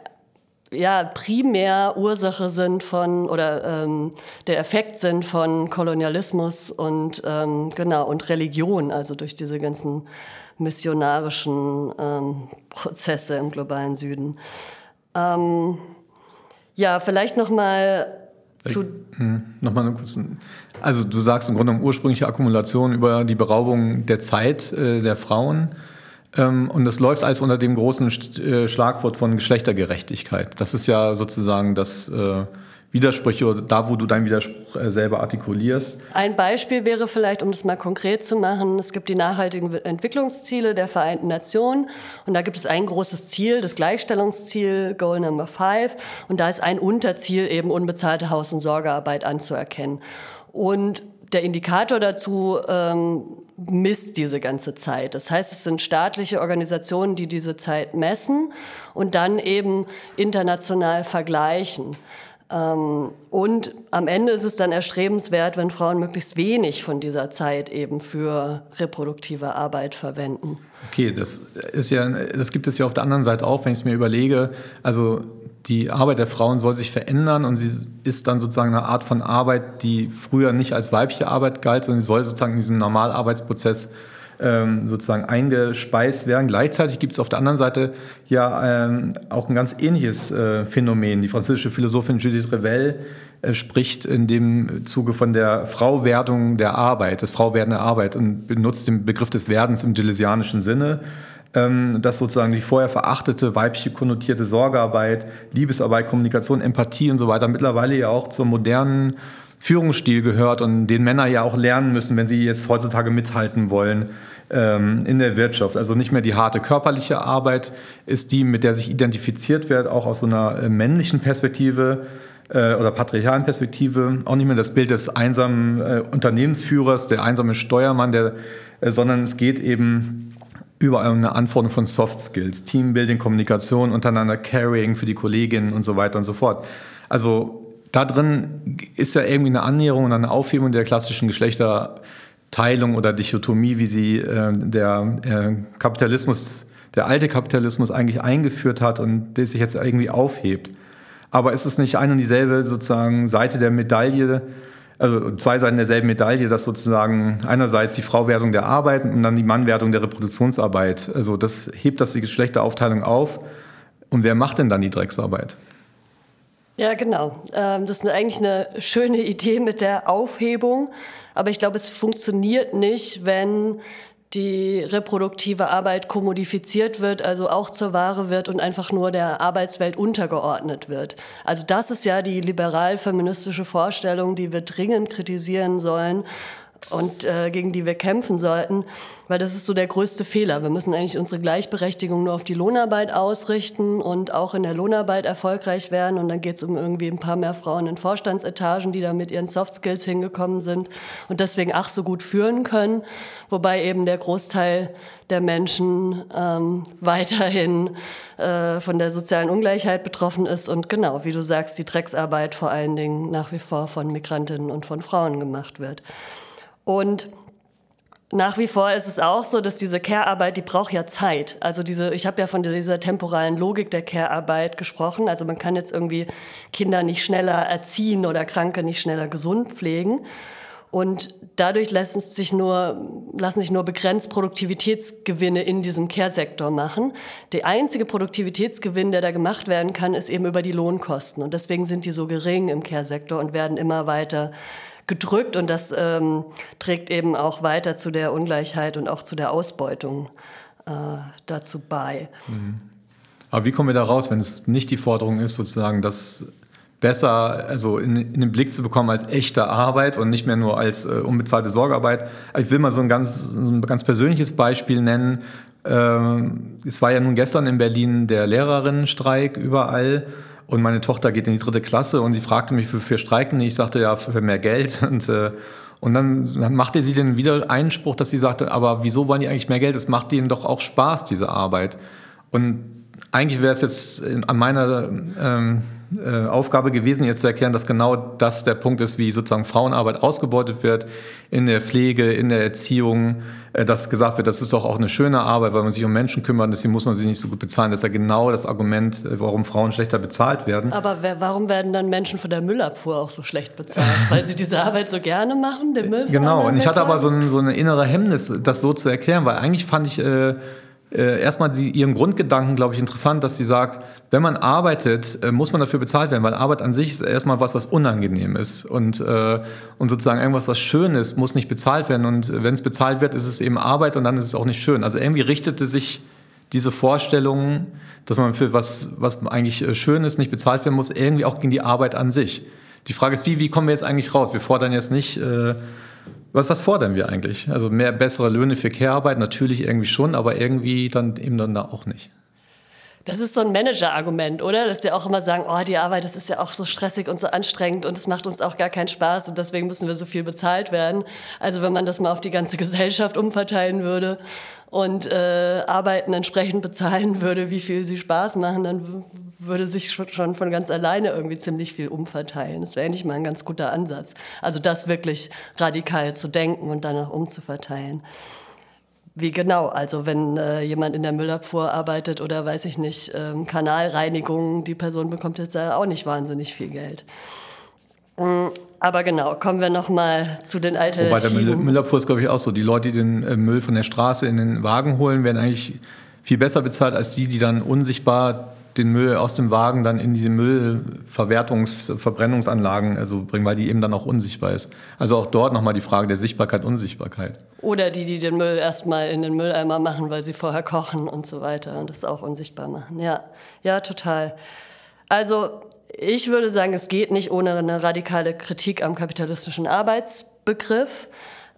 ja, primär Ursache sind von oder ähm, der Effekt sind von Kolonialismus und ähm, genau und Religion, also durch diese ganzen missionarischen ähm, Prozesse im globalen Süden. Ähm, ja, vielleicht noch mal zu hm, noch mal kurz. Also du sagst im Grunde um ursprüngliche Akkumulation über die Beraubung der Zeit äh, der Frauen. Ähm, und das läuft alles unter dem großen äh, Schlagwort von Geschlechtergerechtigkeit. Das ist ja sozusagen das äh, Widersprüche da, wo du deinen Widerspruch äh, selber artikulierst. Ein Beispiel wäre vielleicht, um das mal konkret zu machen, es gibt die nachhaltigen Entwicklungsziele der Vereinten Nationen und da gibt es ein großes Ziel, das Gleichstellungsziel, Goal Number Five, und da ist ein Unterziel eben unbezahlte Haus- und Sorgearbeit anzuerkennen. Und der Indikator dazu ähm, misst diese ganze Zeit. Das heißt, es sind staatliche Organisationen, die diese Zeit messen und dann eben international vergleichen. Ähm, und am Ende ist es dann erstrebenswert, wenn Frauen möglichst wenig von dieser Zeit eben für reproduktive Arbeit verwenden. Okay, das ist ja, das gibt es ja auf der anderen Seite auch, wenn ich es mir überlege. Also die Arbeit der Frauen soll sich verändern und sie ist dann sozusagen eine Art von Arbeit, die früher nicht als weibliche Arbeit galt, sondern sie soll sozusagen in diesen Normalarbeitsprozess ähm, sozusagen eingespeist werden. Gleichzeitig gibt es auf der anderen Seite ja ähm, auch ein ganz ähnliches äh, Phänomen. Die französische Philosophin Judith Revel äh, spricht in dem Zuge von der Frauwerdung der Arbeit, des Frauwerden der Arbeit und benutzt den Begriff des Werdens im deleuzianischen Sinne dass sozusagen die vorher verachtete weibliche konnotierte Sorgearbeit, Liebesarbeit, Kommunikation, Empathie und so weiter mittlerweile ja auch zum modernen Führungsstil gehört und den Männer ja auch lernen müssen, wenn sie jetzt heutzutage mithalten wollen ähm, in der Wirtschaft. Also nicht mehr die harte körperliche Arbeit ist die, mit der sich identifiziert wird, auch aus so einer äh, männlichen Perspektive äh, oder patriarchalen Perspektive. Auch nicht mehr das Bild des einsamen äh, Unternehmensführers, der einsame Steuermann, der, sondern es geht eben über eine Anforderung von Soft Skills, Teambuilding, Kommunikation untereinander, Carrying für die Kolleginnen und so weiter und so fort. Also da drin ist ja irgendwie eine Annäherung und eine Aufhebung der klassischen Geschlechterteilung oder Dichotomie, wie sie äh, der äh, Kapitalismus, der alte Kapitalismus eigentlich eingeführt hat und der sich jetzt irgendwie aufhebt. Aber ist es nicht eine und dieselbe sozusagen Seite der Medaille, also zwei Seiten derselben Medaille, dass sozusagen einerseits die Frauwertung der Arbeit und dann die Mannwertung der Reproduktionsarbeit. Also das hebt das die Geschlechteraufteilung auf. Und wer macht denn dann die Drecksarbeit? Ja, genau. Ähm, das ist eigentlich eine schöne Idee mit der Aufhebung. Aber ich glaube, es funktioniert nicht, wenn die reproduktive Arbeit kommodifiziert wird, also auch zur Ware wird und einfach nur der Arbeitswelt untergeordnet wird. Also das ist ja die liberal-feministische Vorstellung, die wir dringend kritisieren sollen. Und äh, gegen die wir kämpfen sollten, weil das ist so der größte Fehler. Wir müssen eigentlich unsere Gleichberechtigung nur auf die Lohnarbeit ausrichten und auch in der Lohnarbeit erfolgreich werden. Und dann geht es um irgendwie ein paar mehr Frauen in Vorstandsetagen, die da mit ihren Soft Skills hingekommen sind und deswegen ach so gut führen können, wobei eben der Großteil der Menschen ähm, weiterhin äh, von der sozialen Ungleichheit betroffen ist und genau, wie du sagst, die Drecksarbeit vor allen Dingen nach wie vor von Migrantinnen und von Frauen gemacht wird. Und nach wie vor ist es auch so, dass diese Care-Arbeit, die braucht ja Zeit. Also diese, ich habe ja von dieser temporalen Logik der Care-Arbeit gesprochen. Also man kann jetzt irgendwie Kinder nicht schneller erziehen oder Kranke nicht schneller gesund pflegen. Und dadurch lassen sich nur, lassen sich nur begrenzt Produktivitätsgewinne in diesem Care-Sektor machen. Der einzige Produktivitätsgewinn, der da gemacht werden kann, ist eben über die Lohnkosten. Und deswegen sind die so gering im Care-Sektor und werden immer weiter gedrückt und das ähm, trägt eben auch weiter zu der Ungleichheit und auch zu der Ausbeutung äh, dazu bei. Mhm. Aber wie kommen wir da raus, wenn es nicht die Forderung ist, sozusagen, das besser also in, in, den Blick zu bekommen als echte Arbeit und nicht mehr nur als äh, unbezahlte Sorgearbeit? Ich will mal so ein ganz, so ein ganz persönliches Beispiel nennen. Ähm, es war ja nun gestern in Berlin der Lehrerinnenstreik überall. Und meine Tochter geht in die dritte Klasse und sie fragte mich, für, für Streiken. Ich sagte ja, für mehr Geld. Und, äh, und dann, dann machte sie den wieder Einspruch, dass sie sagte, aber wieso wollen die eigentlich mehr Geld? Es macht ihnen doch auch Spaß, diese Arbeit. Und eigentlich wäre es jetzt an meiner ähm, äh, Aufgabe gewesen, jetzt zu erklären, dass genau das der Punkt ist, wie sozusagen Frauenarbeit ausgebeutet wird in der Pflege, in der Erziehung, äh, dass gesagt wird, das ist doch auch eine schöne Arbeit, weil man sich um Menschen kümmert, deswegen muss man sie nicht so gut bezahlen. Das ist ja genau das Argument, äh, warum Frauen schlechter bezahlt werden. Aber wer, warum werden dann Menschen von der Müllabfuhr auch so schlecht bezahlt? weil sie diese Arbeit so gerne machen, den Müll Genau, und ich hatte aber so, ein, so eine innere Hemmnis, das so zu erklären, weil eigentlich fand ich... Äh, äh, erstmal die, ihren Grundgedanken, glaube ich, interessant, dass sie sagt, wenn man arbeitet, äh, muss man dafür bezahlt werden, weil Arbeit an sich ist erstmal was, was unangenehm ist. Und, äh, und sozusagen irgendwas, was schön ist, muss nicht bezahlt werden. Und wenn es bezahlt wird, ist es eben Arbeit und dann ist es auch nicht schön. Also irgendwie richtete sich diese Vorstellung, dass man für was, was eigentlich äh, schön ist, nicht bezahlt werden muss, irgendwie auch gegen die Arbeit an sich. Die Frage ist, wie, wie kommen wir jetzt eigentlich raus? Wir fordern jetzt nicht... Äh, was, was fordern wir eigentlich? Also mehr bessere Löhne für Care-Arbeit natürlich irgendwie schon, aber irgendwie dann eben dann auch nicht. Das ist so ein Manager-Argument, oder? Dass die auch immer sagen, oh, die Arbeit, das ist ja auch so stressig und so anstrengend und es macht uns auch gar keinen Spaß und deswegen müssen wir so viel bezahlt werden. Also wenn man das mal auf die ganze Gesellschaft umverteilen würde und äh, Arbeiten entsprechend bezahlen würde, wie viel sie Spaß machen, dann würde sich schon von ganz alleine irgendwie ziemlich viel umverteilen. Das wäre eigentlich mal ein ganz guter Ansatz. Also das wirklich radikal zu denken und danach umzuverteilen. Wie genau? Also wenn äh, jemand in der Müllabfuhr arbeitet oder weiß ich nicht, ähm, Kanalreinigung, die Person bekommt jetzt auch nicht wahnsinnig viel Geld. Mhm. Aber genau, kommen wir noch mal zu den Alternativen. Wobei der Müllabfuhr ist, glaube ich, auch so. Die Leute, die den äh, Müll von der Straße in den Wagen holen, werden eigentlich viel besser bezahlt als die, die dann unsichtbar den Müll aus dem Wagen dann in diese Müllverwertungs-, Verbrennungsanlagen also bringen, weil die eben dann auch unsichtbar ist. Also auch dort nochmal die Frage der Sichtbarkeit, Unsichtbarkeit. Oder die, die den Müll erstmal in den Mülleimer machen, weil sie vorher kochen und so weiter und das auch unsichtbar machen. Ja, ja, total. Also ich würde sagen, es geht nicht ohne eine radikale Kritik am kapitalistischen Arbeitsbegriff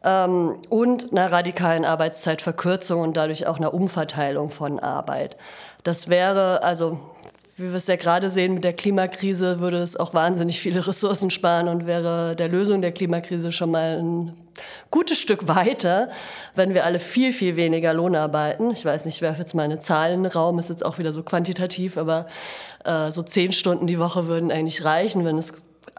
ähm, und einer radikalen Arbeitszeitverkürzung und dadurch auch einer Umverteilung von Arbeit. Das wäre, also wie wir es ja gerade sehen mit der Klimakrise, würde es auch wahnsinnig viele Ressourcen sparen und wäre der Lösung der Klimakrise schon mal ein gutes Stück weiter, wenn wir alle viel, viel weniger Lohn arbeiten. Ich weiß nicht, ich werfe jetzt mal eine Zahl in den Raum, ist jetzt auch wieder so quantitativ, aber äh, so zehn Stunden die Woche würden eigentlich reichen, wenn es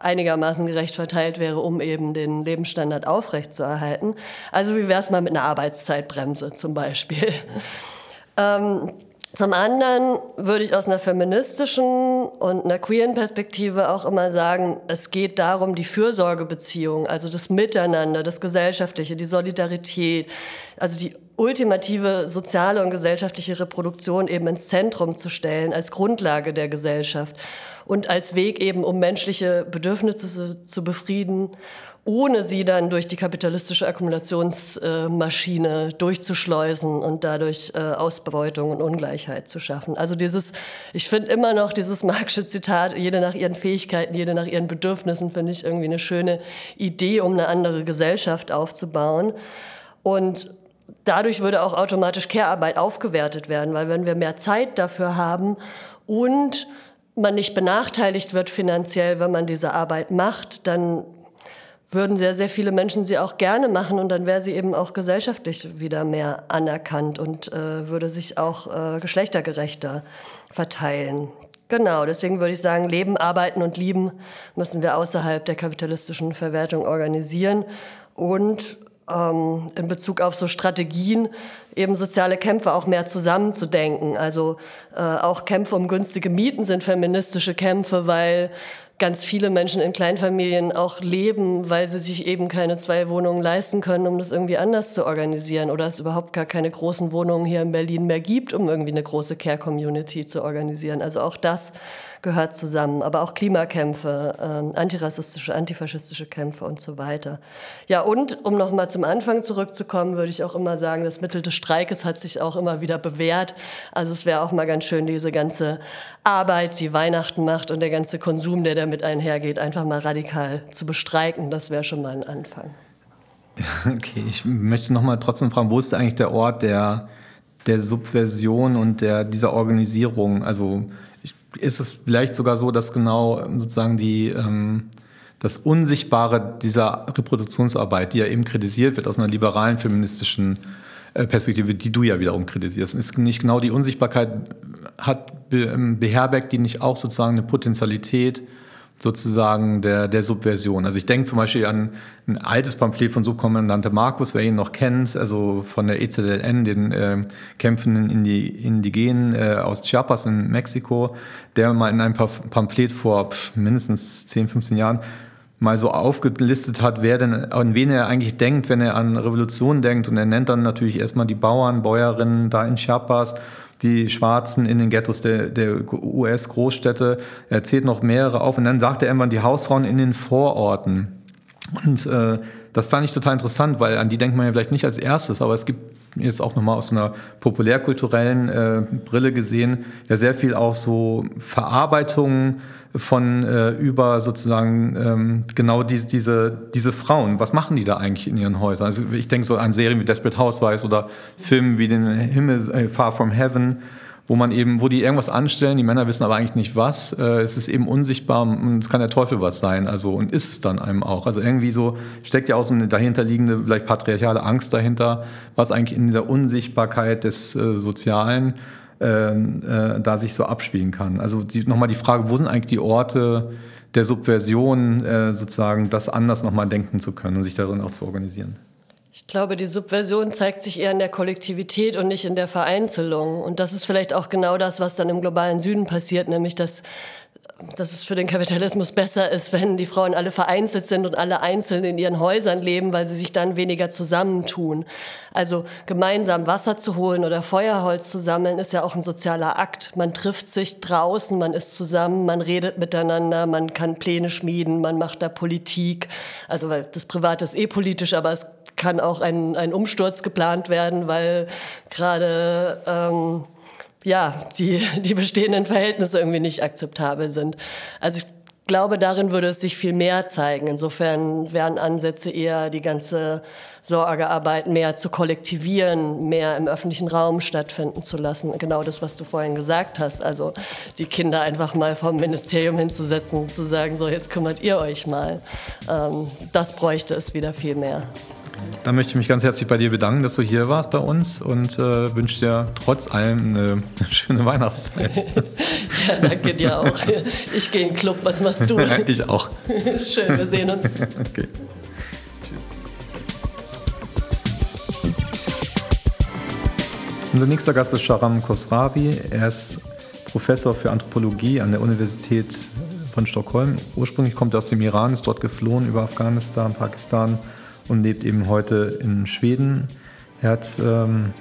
einigermaßen gerecht verteilt wäre, um eben den Lebensstandard aufrechtzuerhalten. Also wie wäre es mal mit einer Arbeitszeitbremse zum Beispiel? ähm, zum anderen würde ich aus einer feministischen und einer queeren Perspektive auch immer sagen, es geht darum, die Fürsorgebeziehung, also das Miteinander, das Gesellschaftliche, die Solidarität, also die ultimative soziale und gesellschaftliche Reproduktion eben ins Zentrum zu stellen, als Grundlage der Gesellschaft und als Weg eben, um menschliche Bedürfnisse zu befrieden ohne sie dann durch die kapitalistische Akkumulationsmaschine durchzuschleusen und dadurch äh, Ausbeutung und Ungleichheit zu schaffen. Also dieses, ich finde immer noch dieses Marxische Zitat, jede nach ihren Fähigkeiten, jede nach ihren Bedürfnissen, finde ich irgendwie eine schöne Idee, um eine andere Gesellschaft aufzubauen. Und dadurch würde auch automatisch Care-Arbeit aufgewertet werden, weil wenn wir mehr Zeit dafür haben und man nicht benachteiligt wird finanziell, wenn man diese Arbeit macht, dann würden sehr, sehr viele Menschen sie auch gerne machen und dann wäre sie eben auch gesellschaftlich wieder mehr anerkannt und äh, würde sich auch äh, geschlechtergerechter verteilen. Genau, deswegen würde ich sagen, Leben, Arbeiten und Lieben müssen wir außerhalb der kapitalistischen Verwertung organisieren und ähm, in Bezug auf so Strategien eben soziale Kämpfe auch mehr zusammenzudenken. Also äh, auch Kämpfe um günstige Mieten sind feministische Kämpfe, weil ganz viele Menschen in Kleinfamilien auch leben, weil sie sich eben keine zwei Wohnungen leisten können, um das irgendwie anders zu organisieren oder es überhaupt gar keine großen Wohnungen hier in Berlin mehr gibt, um irgendwie eine große Care-Community zu organisieren. Also auch das gehört zusammen, aber auch Klimakämpfe, äh, antirassistische, antifaschistische Kämpfe und so weiter. Ja, und um nochmal zum Anfang zurückzukommen, würde ich auch immer sagen, das Mittel des Streikes hat sich auch immer wieder bewährt. Also es wäre auch mal ganz schön, diese ganze Arbeit, die Weihnachten macht und der ganze Konsum, der damit einhergeht, einfach mal radikal zu bestreiken. Das wäre schon mal ein Anfang. Okay, ich möchte nochmal trotzdem fragen, wo ist eigentlich der Ort der, der Subversion und der, dieser Organisierung? Also ist es vielleicht sogar so, dass genau sozusagen die, ähm, das Unsichtbare dieser Reproduktionsarbeit, die ja eben kritisiert wird aus einer liberalen feministischen äh, Perspektive, die du ja wiederum kritisierst, ist nicht genau die Unsichtbarkeit hat ähm, beherbergt die nicht auch sozusagen eine Potentialität sozusagen der, der Subversion. Also ich denke zum Beispiel an ein altes Pamphlet von Subkommandante Markus, wer ihn noch kennt, also von der EZLN, den äh, kämpfenden Indi Indigenen äh, aus Chiapas in Mexiko, der mal in einem Pamphlet vor pff, mindestens 10, 15 Jahren mal so aufgelistet hat, wer denn, an wen er eigentlich denkt, wenn er an Revolution denkt. Und er nennt dann natürlich erstmal die Bauern, Bäuerinnen da in Chiapas die Schwarzen in den Ghettos der, der US-Großstädte. Er zählt noch mehrere auf und dann sagt er irgendwann die Hausfrauen in den Vororten. Und äh, das fand ich total interessant, weil an die denkt man ja vielleicht nicht als erstes, aber es gibt jetzt auch nochmal aus einer populärkulturellen äh, Brille gesehen, ja sehr viel auch so Verarbeitungen von äh, über sozusagen ähm, genau diese, diese, diese Frauen. Was machen die da eigentlich in ihren Häusern? Also ich denke so an Serien wie Desperate Housewives oder Filmen wie den Himmel äh, Far From Heaven wo man eben, wo die irgendwas anstellen, die Männer wissen aber eigentlich nicht was. Äh, es ist eben unsichtbar und es kann der Teufel was sein. Also und ist es dann einem auch. Also irgendwie so steckt ja auch so eine dahinterliegende, vielleicht patriarchale Angst dahinter, was eigentlich in dieser Unsichtbarkeit des äh, Sozialen äh, äh, da sich so abspielen kann. Also nochmal die Frage, wo sind eigentlich die Orte der Subversion, äh, sozusagen das anders nochmal denken zu können und sich darin auch zu organisieren? Ich glaube, die Subversion zeigt sich eher in der Kollektivität und nicht in der Vereinzelung. Und das ist vielleicht auch genau das, was dann im globalen Süden passiert, nämlich dass, dass es für den Kapitalismus besser ist, wenn die Frauen alle vereinzelt sind und alle einzeln in ihren Häusern leben, weil sie sich dann weniger zusammentun. Also gemeinsam Wasser zu holen oder Feuerholz zu sammeln, ist ja auch ein sozialer Akt. Man trifft sich draußen, man ist zusammen, man redet miteinander, man kann Pläne schmieden, man macht da Politik. Also weil das Private ist eh politisch, aber es kann auch ein, ein Umsturz geplant werden, weil gerade ähm, ja, die, die bestehenden Verhältnisse irgendwie nicht akzeptabel sind. Also ich glaube, darin würde es sich viel mehr zeigen. Insofern wären Ansätze eher, die ganze Sorgearbeit mehr zu kollektivieren, mehr im öffentlichen Raum stattfinden zu lassen. Genau das, was du vorhin gesagt hast. Also die Kinder einfach mal vom Ministerium hinzusetzen und zu sagen, so jetzt kümmert ihr euch mal. Ähm, das bräuchte es wieder viel mehr. Dann möchte ich mich ganz herzlich bei dir bedanken, dass du hier warst bei uns und äh, wünsche dir trotz allem eine schöne Weihnachtszeit. ja, danke dir auch. Ich gehe in den Club, was machst du? ich auch. Schön, wir sehen uns. Okay. Unser nächster Gast ist Sharam Khosravi. Er ist Professor für Anthropologie an der Universität von Stockholm. Ursprünglich kommt er aus dem Iran, ist dort geflohen über Afghanistan, Pakistan und lebt eben heute in Schweden. Er hat ähm,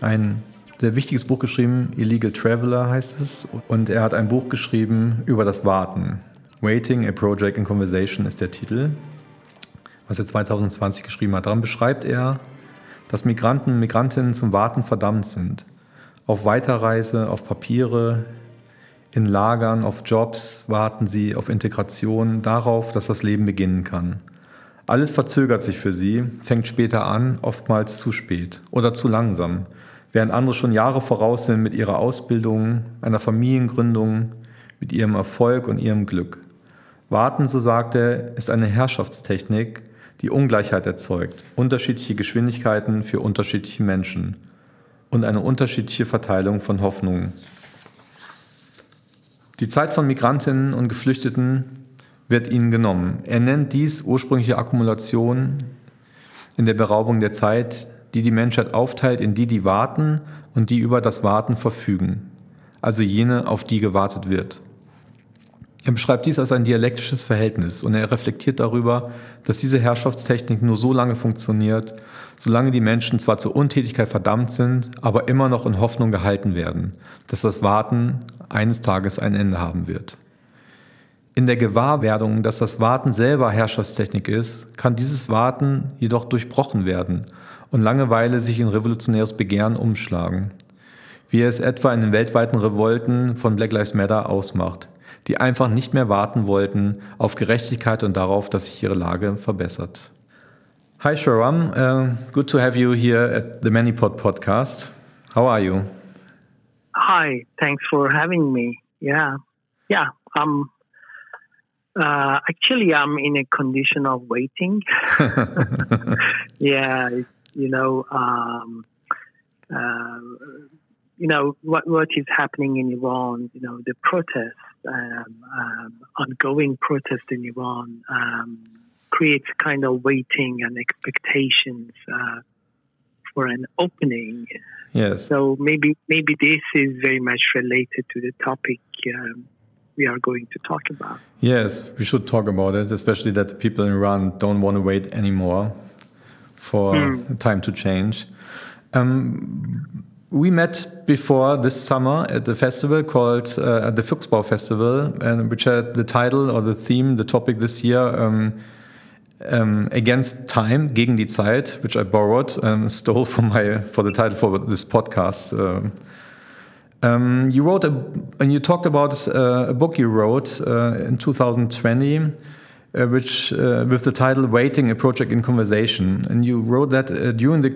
ein sehr wichtiges Buch geschrieben, Illegal Traveler heißt es. Und er hat ein Buch geschrieben über das Warten. Waiting, a Project in Conversation ist der Titel, was er 2020 geschrieben hat. Daran beschreibt er, dass Migranten und Migrantinnen zum Warten verdammt sind. Auf Weiterreise, auf Papiere, in Lagern, auf Jobs warten sie, auf Integration, darauf, dass das Leben beginnen kann. Alles verzögert sich für sie, fängt später an, oftmals zu spät oder zu langsam, während andere schon Jahre voraus sind mit ihrer Ausbildung, einer Familiengründung, mit ihrem Erfolg und ihrem Glück. Warten, so sagt er, ist eine Herrschaftstechnik, die Ungleichheit erzeugt, unterschiedliche Geschwindigkeiten für unterschiedliche Menschen und eine unterschiedliche Verteilung von Hoffnungen. Die Zeit von Migrantinnen und Geflüchteten wird ihnen genommen. Er nennt dies ursprüngliche Akkumulation in der Beraubung der Zeit, die die Menschheit aufteilt in die, die warten und die über das Warten verfügen, also jene, auf die gewartet wird. Er beschreibt dies als ein dialektisches Verhältnis und er reflektiert darüber, dass diese Herrschaftstechnik nur so lange funktioniert, solange die Menschen zwar zur Untätigkeit verdammt sind, aber immer noch in Hoffnung gehalten werden, dass das Warten eines Tages ein Ende haben wird. In der Gewahrwerdung, dass das Warten selber Herrschaftstechnik ist, kann dieses Warten jedoch durchbrochen werden und Langeweile sich in revolutionäres Begehren umschlagen, wie es etwa in den weltweiten Revolten von Black Lives Matter ausmacht die einfach nicht mehr warten wollten auf Gerechtigkeit und darauf, dass sich ihre Lage verbessert. Hi Sharam, uh, good to have you here at the Manipod podcast. How are you? Hi, thanks for having me. Yeah, yeah, um, uh, actually, I'm in a condition of waiting. yeah, you know, um, uh, you know what what is happening in Iran. You know, the protests um, um, ongoing protest in Iran um, creates kind of waiting and expectations uh, for an opening. Yes. So maybe maybe this is very much related to the topic um, we are going to talk about. Yes, we should talk about it, especially that the people in Iran don't want to wait anymore for mm. time to change. Um, we met before this summer at the festival called uh, the Fuchsbau Festival, and which had the title or the theme, the topic this year, um, um, against time, gegen die Zeit, which I borrowed, and stole from my for the title for this podcast. Um, um, you wrote a, and you talked about uh, a book you wrote uh, in 2020 uh, which uh, with the title "Waiting: A Project in Conversation," and you wrote that uh, during the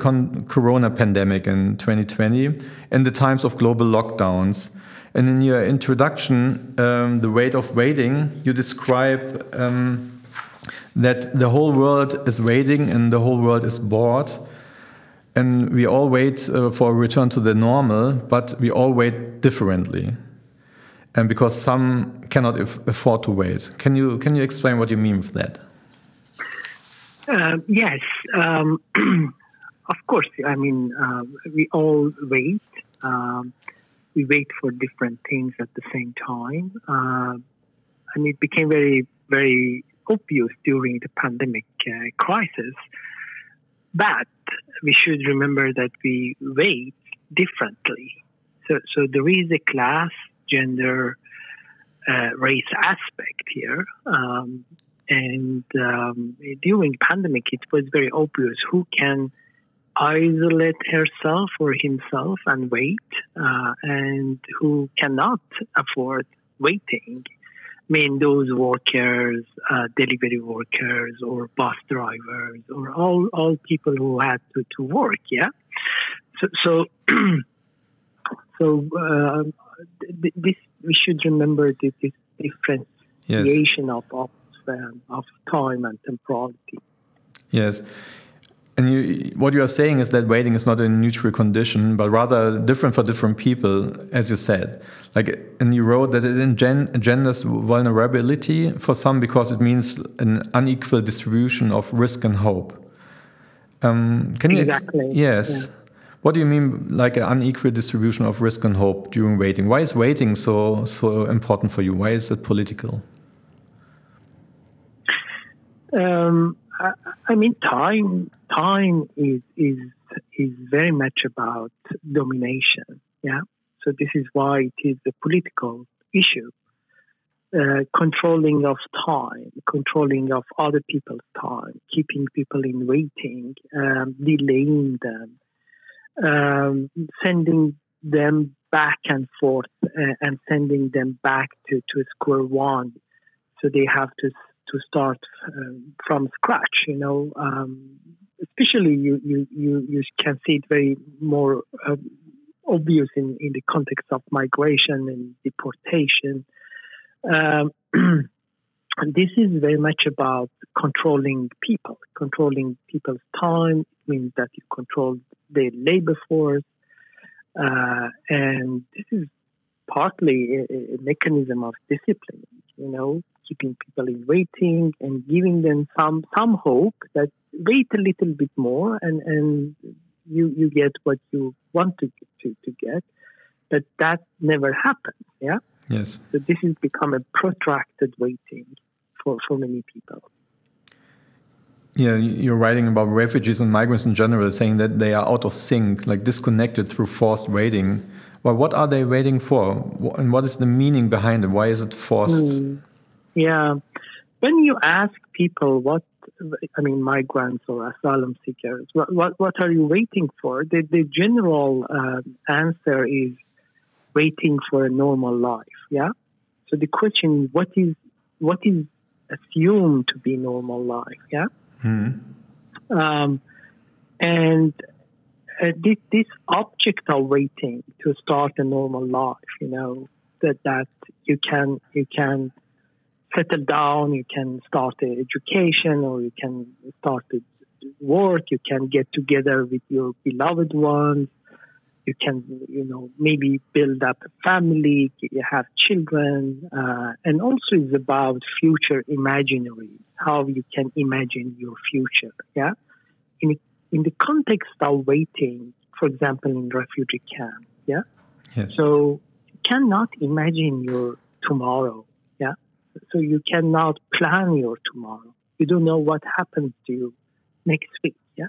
Corona pandemic in 2020, in the times of global lockdowns. And in your introduction, um, "The Weight of Waiting," you describe um, that the whole world is waiting and the whole world is bored, and we all wait uh, for a return to the normal, but we all wait differently and because some cannot afford to wait. Can you can you explain what you mean with that? Uh, yes, um, of course. I mean, uh, we all wait. Um, we wait for different things at the same time, uh, and it became very very obvious during the pandemic uh, crisis. But we should remember that we wait differently. So, so there is a class gender uh, race aspect here. Um, and um, during pandemic, it was very obvious who can isolate herself or himself and wait, uh, and who cannot afford waiting. I mean, those workers, uh, delivery workers, or bus drivers, or all all people who had to, to work. Yeah. So so so uh, this we should remember this, this differentiation yes. of of, um, of time and temporality. Yes. And you, what you are saying is that waiting is not a neutral condition, but rather different for different people, as you said. Like, and you wrote that it engenders vulnerability for some because it means an unequal distribution of risk and hope. Um, can you? Yes. Yeah. What do you mean, like an unequal distribution of risk and hope during waiting? Why is waiting so so important for you? Why is it political? Um, I, I, mean, time time is is is very much about domination. Yeah. So this is why it is a political issue. Uh, controlling of time, controlling of other people's time, keeping people in waiting, um, delaying them, um, sending them back and forth, uh, and sending them back to, to square one. So they have to to start um, from scratch. You know, um, especially you, you you you can see it very more uh, obvious in in the context of migration and deportation. Um, and this is very much about controlling people, controlling people's time. Means that you control their labor force, uh, and this is partly a, a mechanism of discipline. You know, keeping people in waiting and giving them some some hope that wait a little bit more and and you you get what you want to to, to get but that never happens yeah yes so this has become a protracted waiting for for many people yeah, you're writing about refugees and migrants in general, saying that they are out of sync, like disconnected through forced waiting. Well, what are they waiting for? And what is the meaning behind it? Why is it forced? Mm. Yeah. When you ask people what, I mean, migrants or asylum seekers, what, what, what are you waiting for? The, the general uh, answer is waiting for a normal life. Yeah. So the question is, what is, what is assumed to be normal life? Yeah. Mm-hmm. Um, and uh, this, this object of waiting to start a normal life, you know, that, that you can, you can settle down, you can start education, or you can start work, you can get together with your beloved ones, you can, you know, maybe build up a family, you have children, uh, and also it's about future imaginary, how you can imagine your future, yeah? In, in the context of waiting, for example, in refugee camp, yeah? Yes. So you cannot imagine your tomorrow so you cannot plan your tomorrow. You don't know what happens to you next week. Yeah.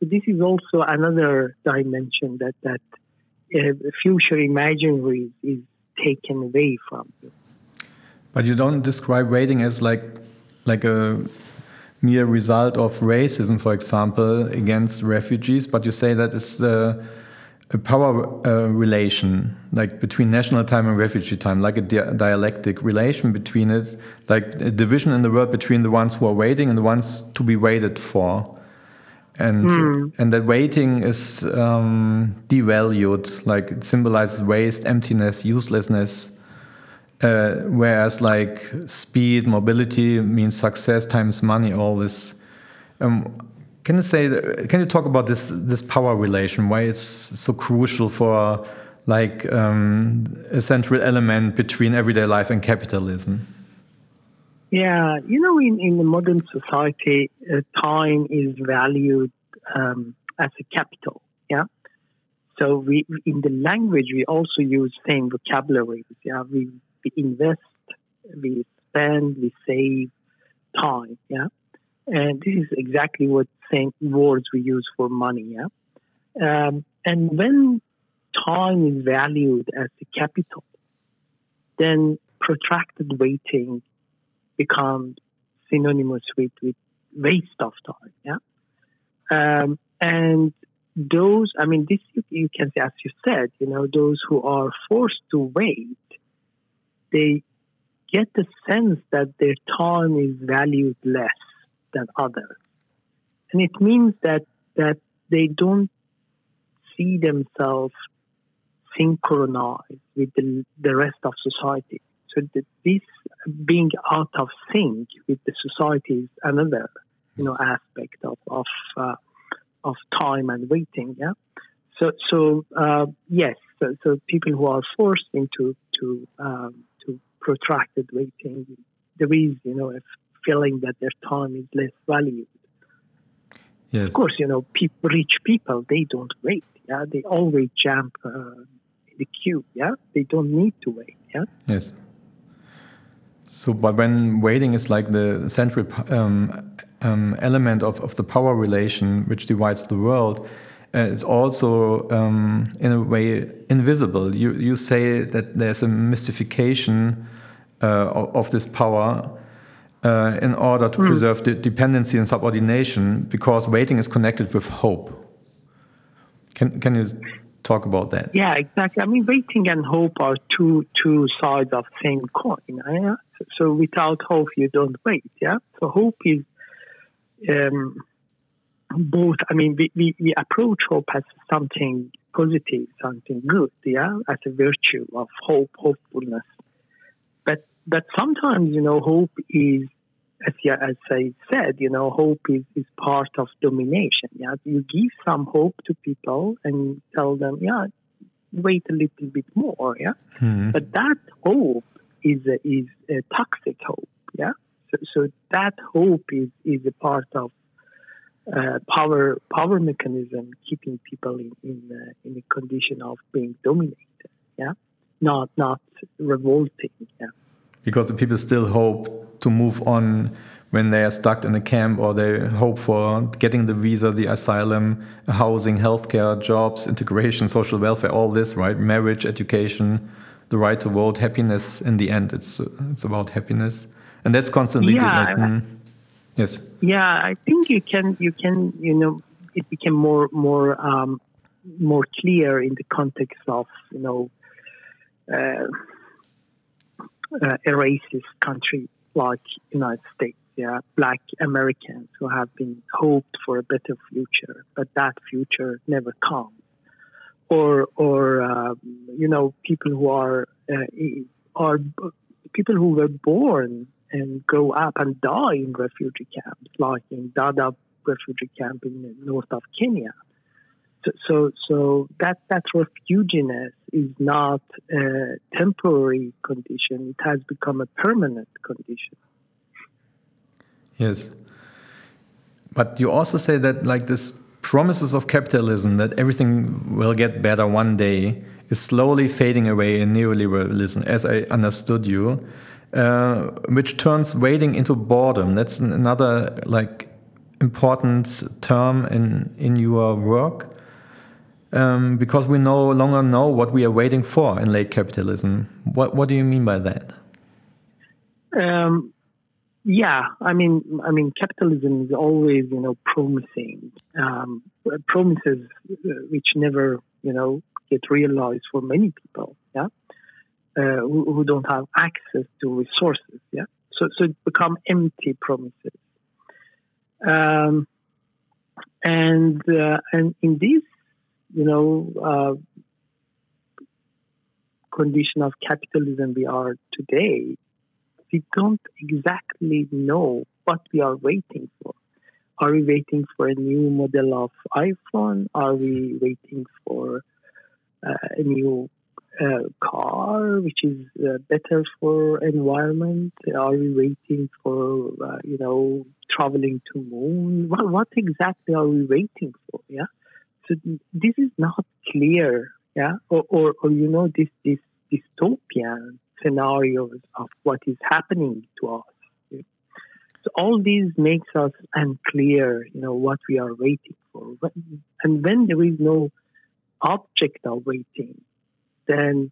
So this is also another dimension that that uh, future imaginary is taken away from you. But you don't describe waiting as like like a mere result of racism, for example, against refugees, but you say that it's uh, a power uh, relation, like between national time and refugee time, like a di dialectic relation between it, like a division in the world between the ones who are waiting and the ones to be waited for. And, mm. and that waiting is um, devalued, like it symbolizes waste, emptiness, uselessness. Uh, whereas, like speed, mobility means success times money, all this. Um, can you say? Can you talk about this this power relation? Why it's so crucial for like um, a central element between everyday life and capitalism? Yeah, you know, in, in the modern society, uh, time is valued um, as a capital. Yeah, so we in the language we also use same vocabularies. Yeah, we, we invest, we spend, we save time. Yeah, and this is exactly what same words we use for money. Yeah? Um, and when time is valued as a capital, then protracted waiting becomes synonymous with, with waste of time. Yeah. Um, and those, I mean, this you, you can say, as you said, you know, those who are forced to wait, they get the sense that their time is valued less than others. And it means that, that they don't see themselves synchronized with the, the rest of society. So this being out of sync with the society is another, you know, aspect of of, uh, of time and waiting. Yeah. So so uh, yes. So, so, people who are forced into to um, to protracted waiting, there is you know a feeling that their time is less valued. Yes. Of course, you know, pe- rich people they don't wait. Yeah, they always jump uh, in the queue. Yeah, they don't need to wait. Yeah. Yes. So, but when waiting is like the central um, um, element of, of the power relation which divides the world, uh, it's also um, in a way invisible. You you say that there's a mystification uh, of this power uh, in order to mm. preserve the dependency and subordination, because waiting is connected with hope. Can can you talk about that? Yeah, exactly. I mean, waiting and hope are two two sides of the same coin. Yeah? So without hope, you don't wait. Yeah. So hope is um, both. I mean, we, we, we approach hope as something positive, something good. Yeah, as a virtue of hope, hopefulness. But but sometimes you know, hope is as, as I said, you know, hope is, is part of domination. Yeah, you give some hope to people and tell them, yeah, wait a little bit more. Yeah, mm-hmm. but that hope is a, is a toxic hope. Yeah, so, so that hope is is a part of uh, power power mechanism keeping people in in, uh, in a condition of being dominated. Yeah, not not revolting. Yeah, because the people still hope to move on when they are stuck in a camp or they hope for getting the visa, the asylum, housing, healthcare, jobs, integration, social welfare, all this, right? Marriage, education, the right to vote, happiness. In the end, it's it's about happiness, and that's constantly yeah. Like, mm, yes. Yeah, I think you can you can you know it became more more um, more clear in the context of you know. Uh, uh, a racist country like United States. Yeah, black Americans who have been hoped for a better future, but that future never comes. Or, or um, you know, people who are uh, are people who were born and grow up and die in refugee camps, like in Dadaab refugee camp in the north of Kenya. So, so, that that refuginess is not a temporary condition; it has become a permanent condition. Yes, but you also say that like this promises of capitalism that everything will get better one day is slowly fading away in neoliberalism, as I understood you, uh, which turns waiting into boredom. That's another like important term in in your work um, because we no longer know what we are waiting for in late capitalism. What what do you mean by that? Um, yeah, I mean, I mean, capitalism is always, you know, promising um, promises uh, which never, you know, get realized for many people. Yeah, uh, who, who, don't have access to resources. Yeah, so so it become empty promises. Um, and uh, and in this you know, uh, condition of capitalism we are today, we don't exactly know what we are waiting for. Are we waiting for a new model of iPhone? Are we waiting for uh, a new uh, car, which is uh, better for environment? Are we waiting for uh, you know traveling to moon? What, what exactly are we waiting for? Yeah, so this is not clear, yeah, or, or, or you know, this, this dystopian scenarios of what is happening to us. So all these makes us unclear, you know, what we are waiting for. And when there is no object of waiting, then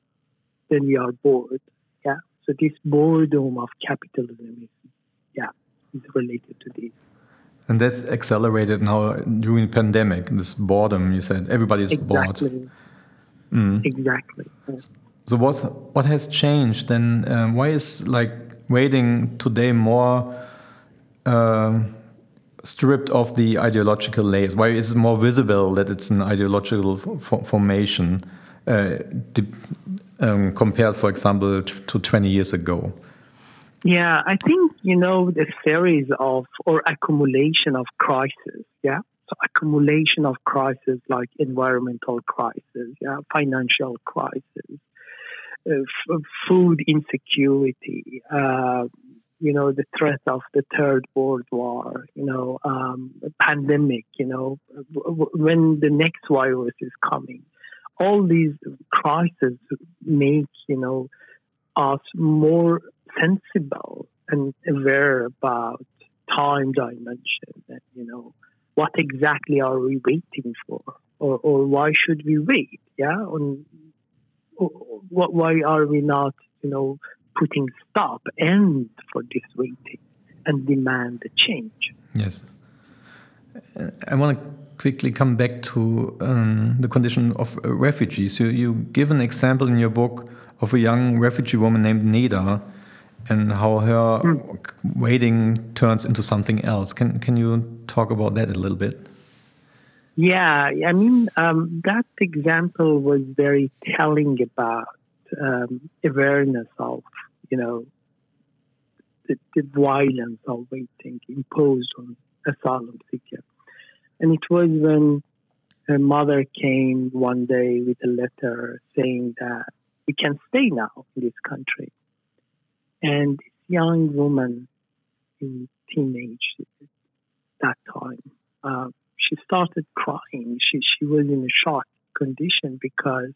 then we are bored. Yeah. So this boredom of capitalism is yeah, is related to this. And that's accelerated now during the pandemic. This boredom, you said everybody's exactly. bored. Mm. Exactly. So what's what has changed? Then um, why is like waiting today more uh, stripped of the ideological layers? Why is it more visible that it's an ideological formation uh, um, compared, for example, to 20 years ago? Yeah, I think, you know, the series of or accumulation of crises, yeah. So accumulation of crises like environmental crisis, yeah, financial crisis, uh, food insecurity, uh, you know, the threat of the third world war, you know, um, pandemic, you know, when the next virus is coming. All these crises make, you know, us more sensible and aware about time dimension and you know what exactly are we waiting for or, or why should we wait? Yeah, on what, why are we not, you know, putting stop end for this waiting and demand a change? Yes, I want to quickly come back to um, the condition of refugees. You, you give an example in your book of a young refugee woman named Neda and how her mm. waiting turns into something else. Can, can you talk about that a little bit? Yeah, I mean, um, that example was very telling about um, awareness of, you know, the, the, violence of waiting imposed on asylum seekers. And it was when her mother came one day with a letter saying that we can stay now in this country. And this young woman in teenage that time, uh, she started crying. She she was in a shock condition because,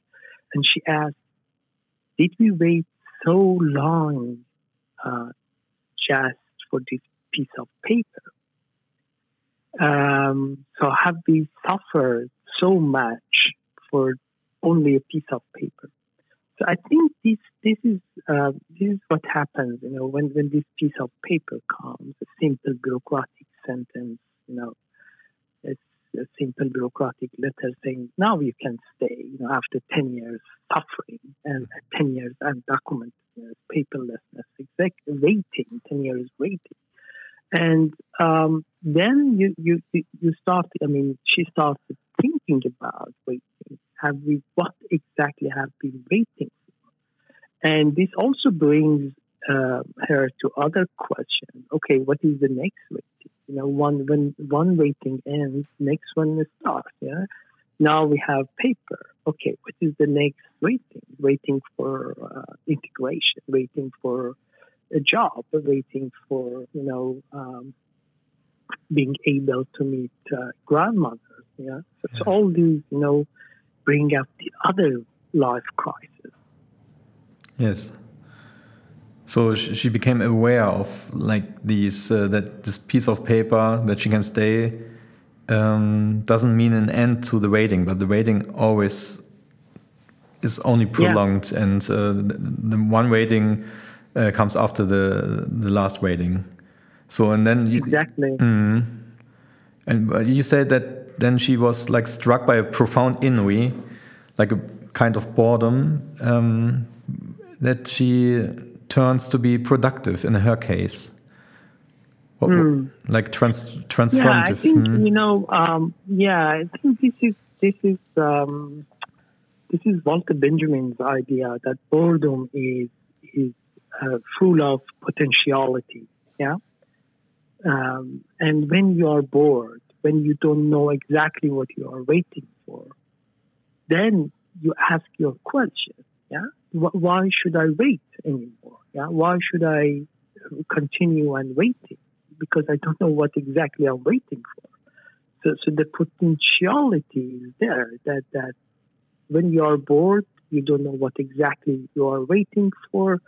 and she asked, "Did we wait so long uh, just for this piece of paper? Um, so have we suffered so much for only a piece of paper?" So I think this this is uh, this is what happens. You know, when when this piece of paper comes, a simple bureaucratic sentence. You know, it's a simple bureaucratic letter saying now you can stay. You know, after ten years suffering and ten years undocumented paperlessness, exact waiting, ten years waiting, and um, then you you you start. I mean, she started thinking about waiting have we, what exactly have been waiting for? And this also brings uh, her to other questions. Okay, what is the next waiting? You know, one when one waiting ends, next one starts. Yeah. Now we have paper. Okay, what is the next waiting? Waiting for uh, integration, waiting for a job, waiting for you know um, being able to meet uh, grandmothers. Yeah, so yeah. all these you know bring up the other life crisis. Yes. So she became aware of like these uh, that this piece of paper that she can stay um, doesn't mean an end to the waiting, but the waiting always is only prolonged, yeah. and uh, the, the, one waiting uh, comes after the the last waiting. So and then you, exactly. Mm, and you said that then she was like struck by a profound ennui, like a kind of boredom, um, that she turns to be productive in her case. What, mm. Like trans transformative. Yeah, I think mm. you know. Um, yeah, I think this is this is um, this is Walter Benjamin's idea that boredom is is uh, full of potentiality. Yeah, um, and when you are bored, when you don't know exactly what you are waiting for, then you ask your question. Yeah, why should I wait anymore? Yeah, why should I continue and waiting? Because I don't know what exactly I'm waiting for. So, so the potentiality is there that that when you are bored, you don't know what exactly you are waiting for.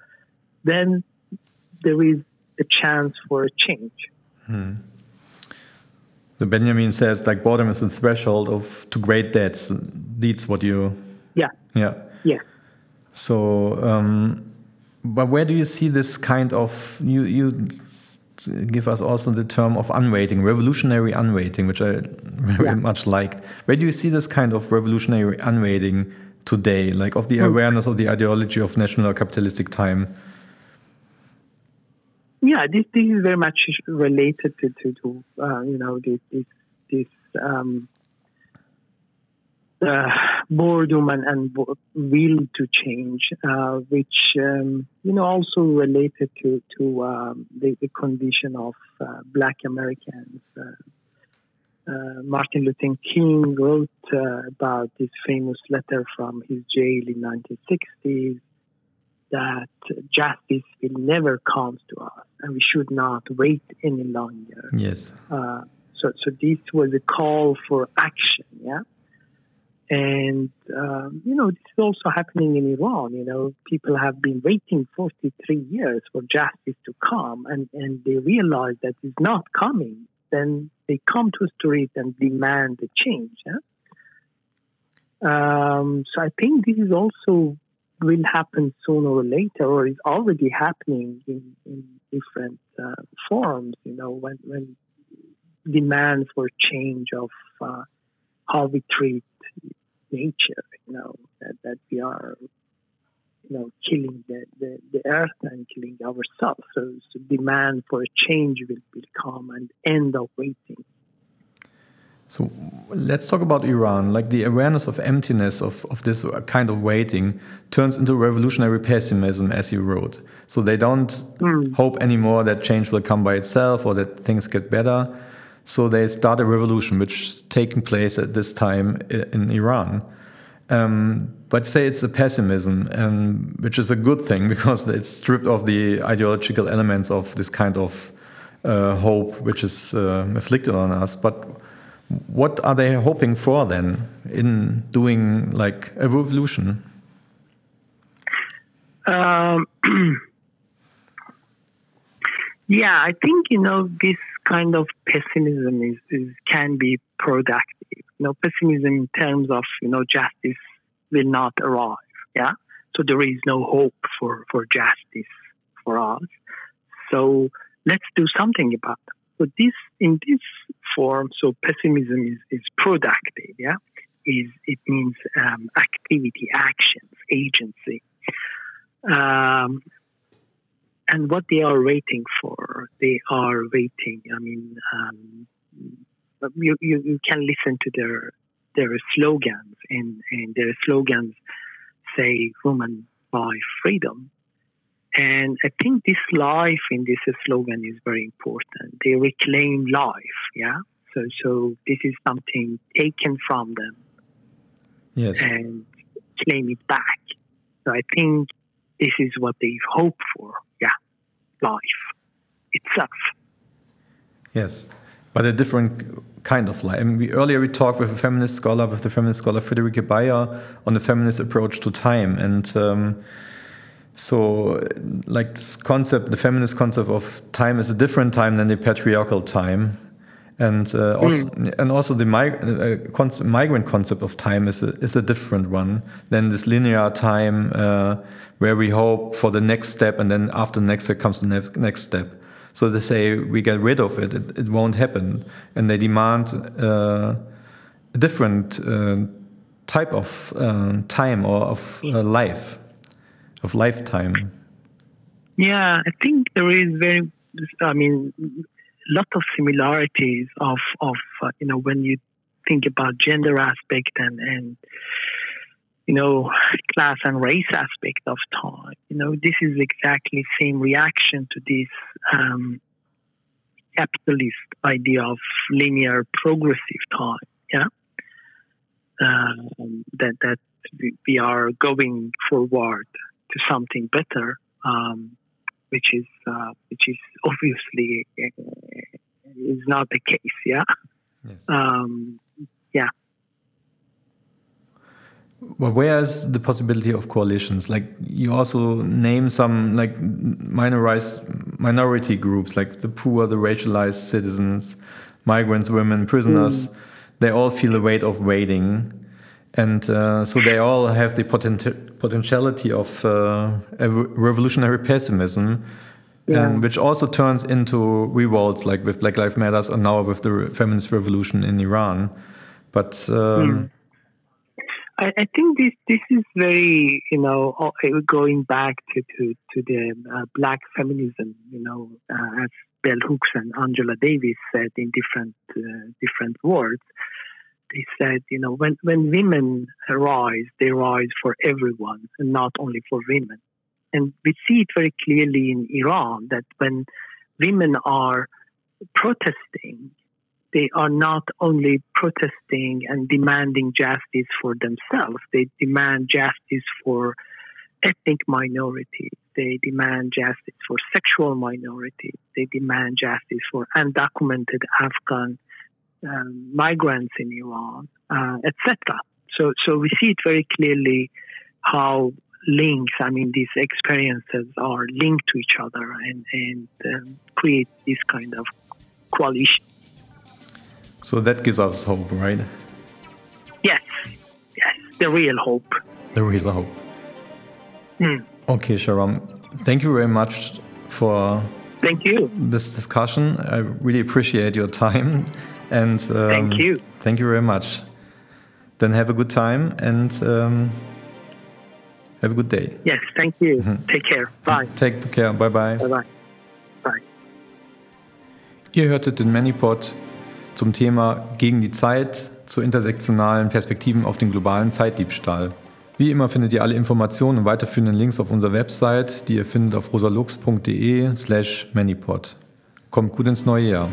Then there is a chance for a change. Hmm. So Benjamin says like boredom is the threshold of to great debts. That's what you. Yeah. Yeah. Yeah. So, um, but where do you see this kind of you you give us also the term of unwaiting, revolutionary unwaiting, which I very yeah. much liked. Where do you see this kind of revolutionary unwaiting today, like of the mm. awareness of the ideology of national capitalistic time? Yeah, this this is very much related to to, to uh, you know this this, this um, uh, boredom and, and will to change, uh, which um, you know also related to to um, the, the, condition of uh, Black Americans. Uh, uh, Martin Luther King wrote about this famous letter from his jail in 1960s that justice will never come to us and we should not wait any longer. Yes. Uh, so, so this was a call for action, yeah? And, um, you know, this is also happening in Iran. You know, people have been waiting 43 years for justice to come and, and they realize that it's not coming. Then they come to the street and demand a change. Yeah? Um, so I think this is also will happen sooner or later, or is already happening in, in different uh, forms. You know, when when demand for change of uh, how we treat nature. You know that, that we are you know killing the, the, the earth and killing ourselves. So, so demand for change will, will come and end of waiting. So let's talk about Iran. Like the awareness of emptiness of, of this kind of waiting turns into revolutionary pessimism, as you wrote. So they don't mm. hope anymore that change will come by itself or that things get better. So they start a revolution, which is taking place at this time in Iran. Um, but say it's a pessimism, um, which is a good thing because it's stripped of the ideological elements of this kind of uh, hope, which is uh, afflicted on us. But what are they hoping for then in doing like a revolution? Um, yeah, I think you know this kind of pessimism is, is can be productive. You know, pessimism in terms of you know justice will not arrive. Yeah, so there is no hope for for justice for us. So let's do something about that. So this in this form, so pessimism is, is productive. Yeah, is it means um, activity, actions, agency. Um, and what they are waiting for, they are waiting. I mean, um, you, you, you can listen to their their slogans, and, and their slogans say "woman by freedom." And I think this life in this slogan is very important. They reclaim life, yeah. So, so this is something taken from them, yes, and claim it back. So I think this is what they hope for, yeah, life itself. Yes, but a different kind of life. I mean, we, earlier we talked with a feminist scholar, with the feminist scholar Friederike Bayer, on the feminist approach to time, and. Um, so, like this concept, the feminist concept of time is a different time than the patriarchal time, and uh, also, mm. and also the mig uh, concept, migrant concept of time is a, is a different one than this linear time uh, where we hope for the next step, and then after the next step comes the next next step. So they say we get rid of it, it, it won't happen, and they demand uh, a different uh, type of uh, time or of life of lifetime? Yeah, I think there is very, I mean, lot of similarities of of uh, you know when you think about gender aspect and and you know class and race aspect of time. You know, this is exactly same reaction to this um, capitalist idea of linear progressive time. Yeah. Um, that that we are going forward to something better, um, which is uh, which is obviously uh, is not the case. Yeah. Yes. Um, yeah. Well, where's the possibility of coalitions? Like you also name some like minorized minority groups, like the poor, the racialized citizens, migrants, women, prisoners. Mm. They all feel the weight of waiting and uh, so they all have the potent potentiality of uh, a revolutionary pessimism, yeah. and which also turns into revolts, like with Black Lives Matters, and now with the feminist revolution in Iran. But um, mm. I, I, think this this is very you know going back to to, to the uh, black feminism, you know, uh, as Bell Hooks and Angela Davis said in different uh, different words they said, you know, when, when women rise, they rise for everyone and not only for women. And we see it very clearly in Iran that when women are protesting, they are not only protesting and demanding justice for themselves, they demand justice for ethnic minorities, they demand justice for sexual minorities, they demand justice for undocumented Afghan um, migrants in Iran, uh, etc. So, so we see it very clearly how links, I mean, these experiences are linked to each other and, and um, create this kind of coalition. So that gives us hope, right? Yes, yes. the real hope. The real hope. Hmm. Okay, Sharon. Thank you very much for Thank you. this discussion. I really appreciate your time. And um, Thank you. Thank you very much. Then have a good time and um, have a good day. Yes, thank you. Take care. Bye. Take care. Bye bye. Bye bye. Bye. Ihr hörtet den Manipod zum Thema Gegen die Zeit zu intersektionalen Perspektiven auf den globalen Zeitdiebstahl. Wie immer findet ihr alle Informationen und weiterführenden Links auf unserer Website, die ihr findet auf rosalux.de slash manipod. Kommt gut ins neue Jahr.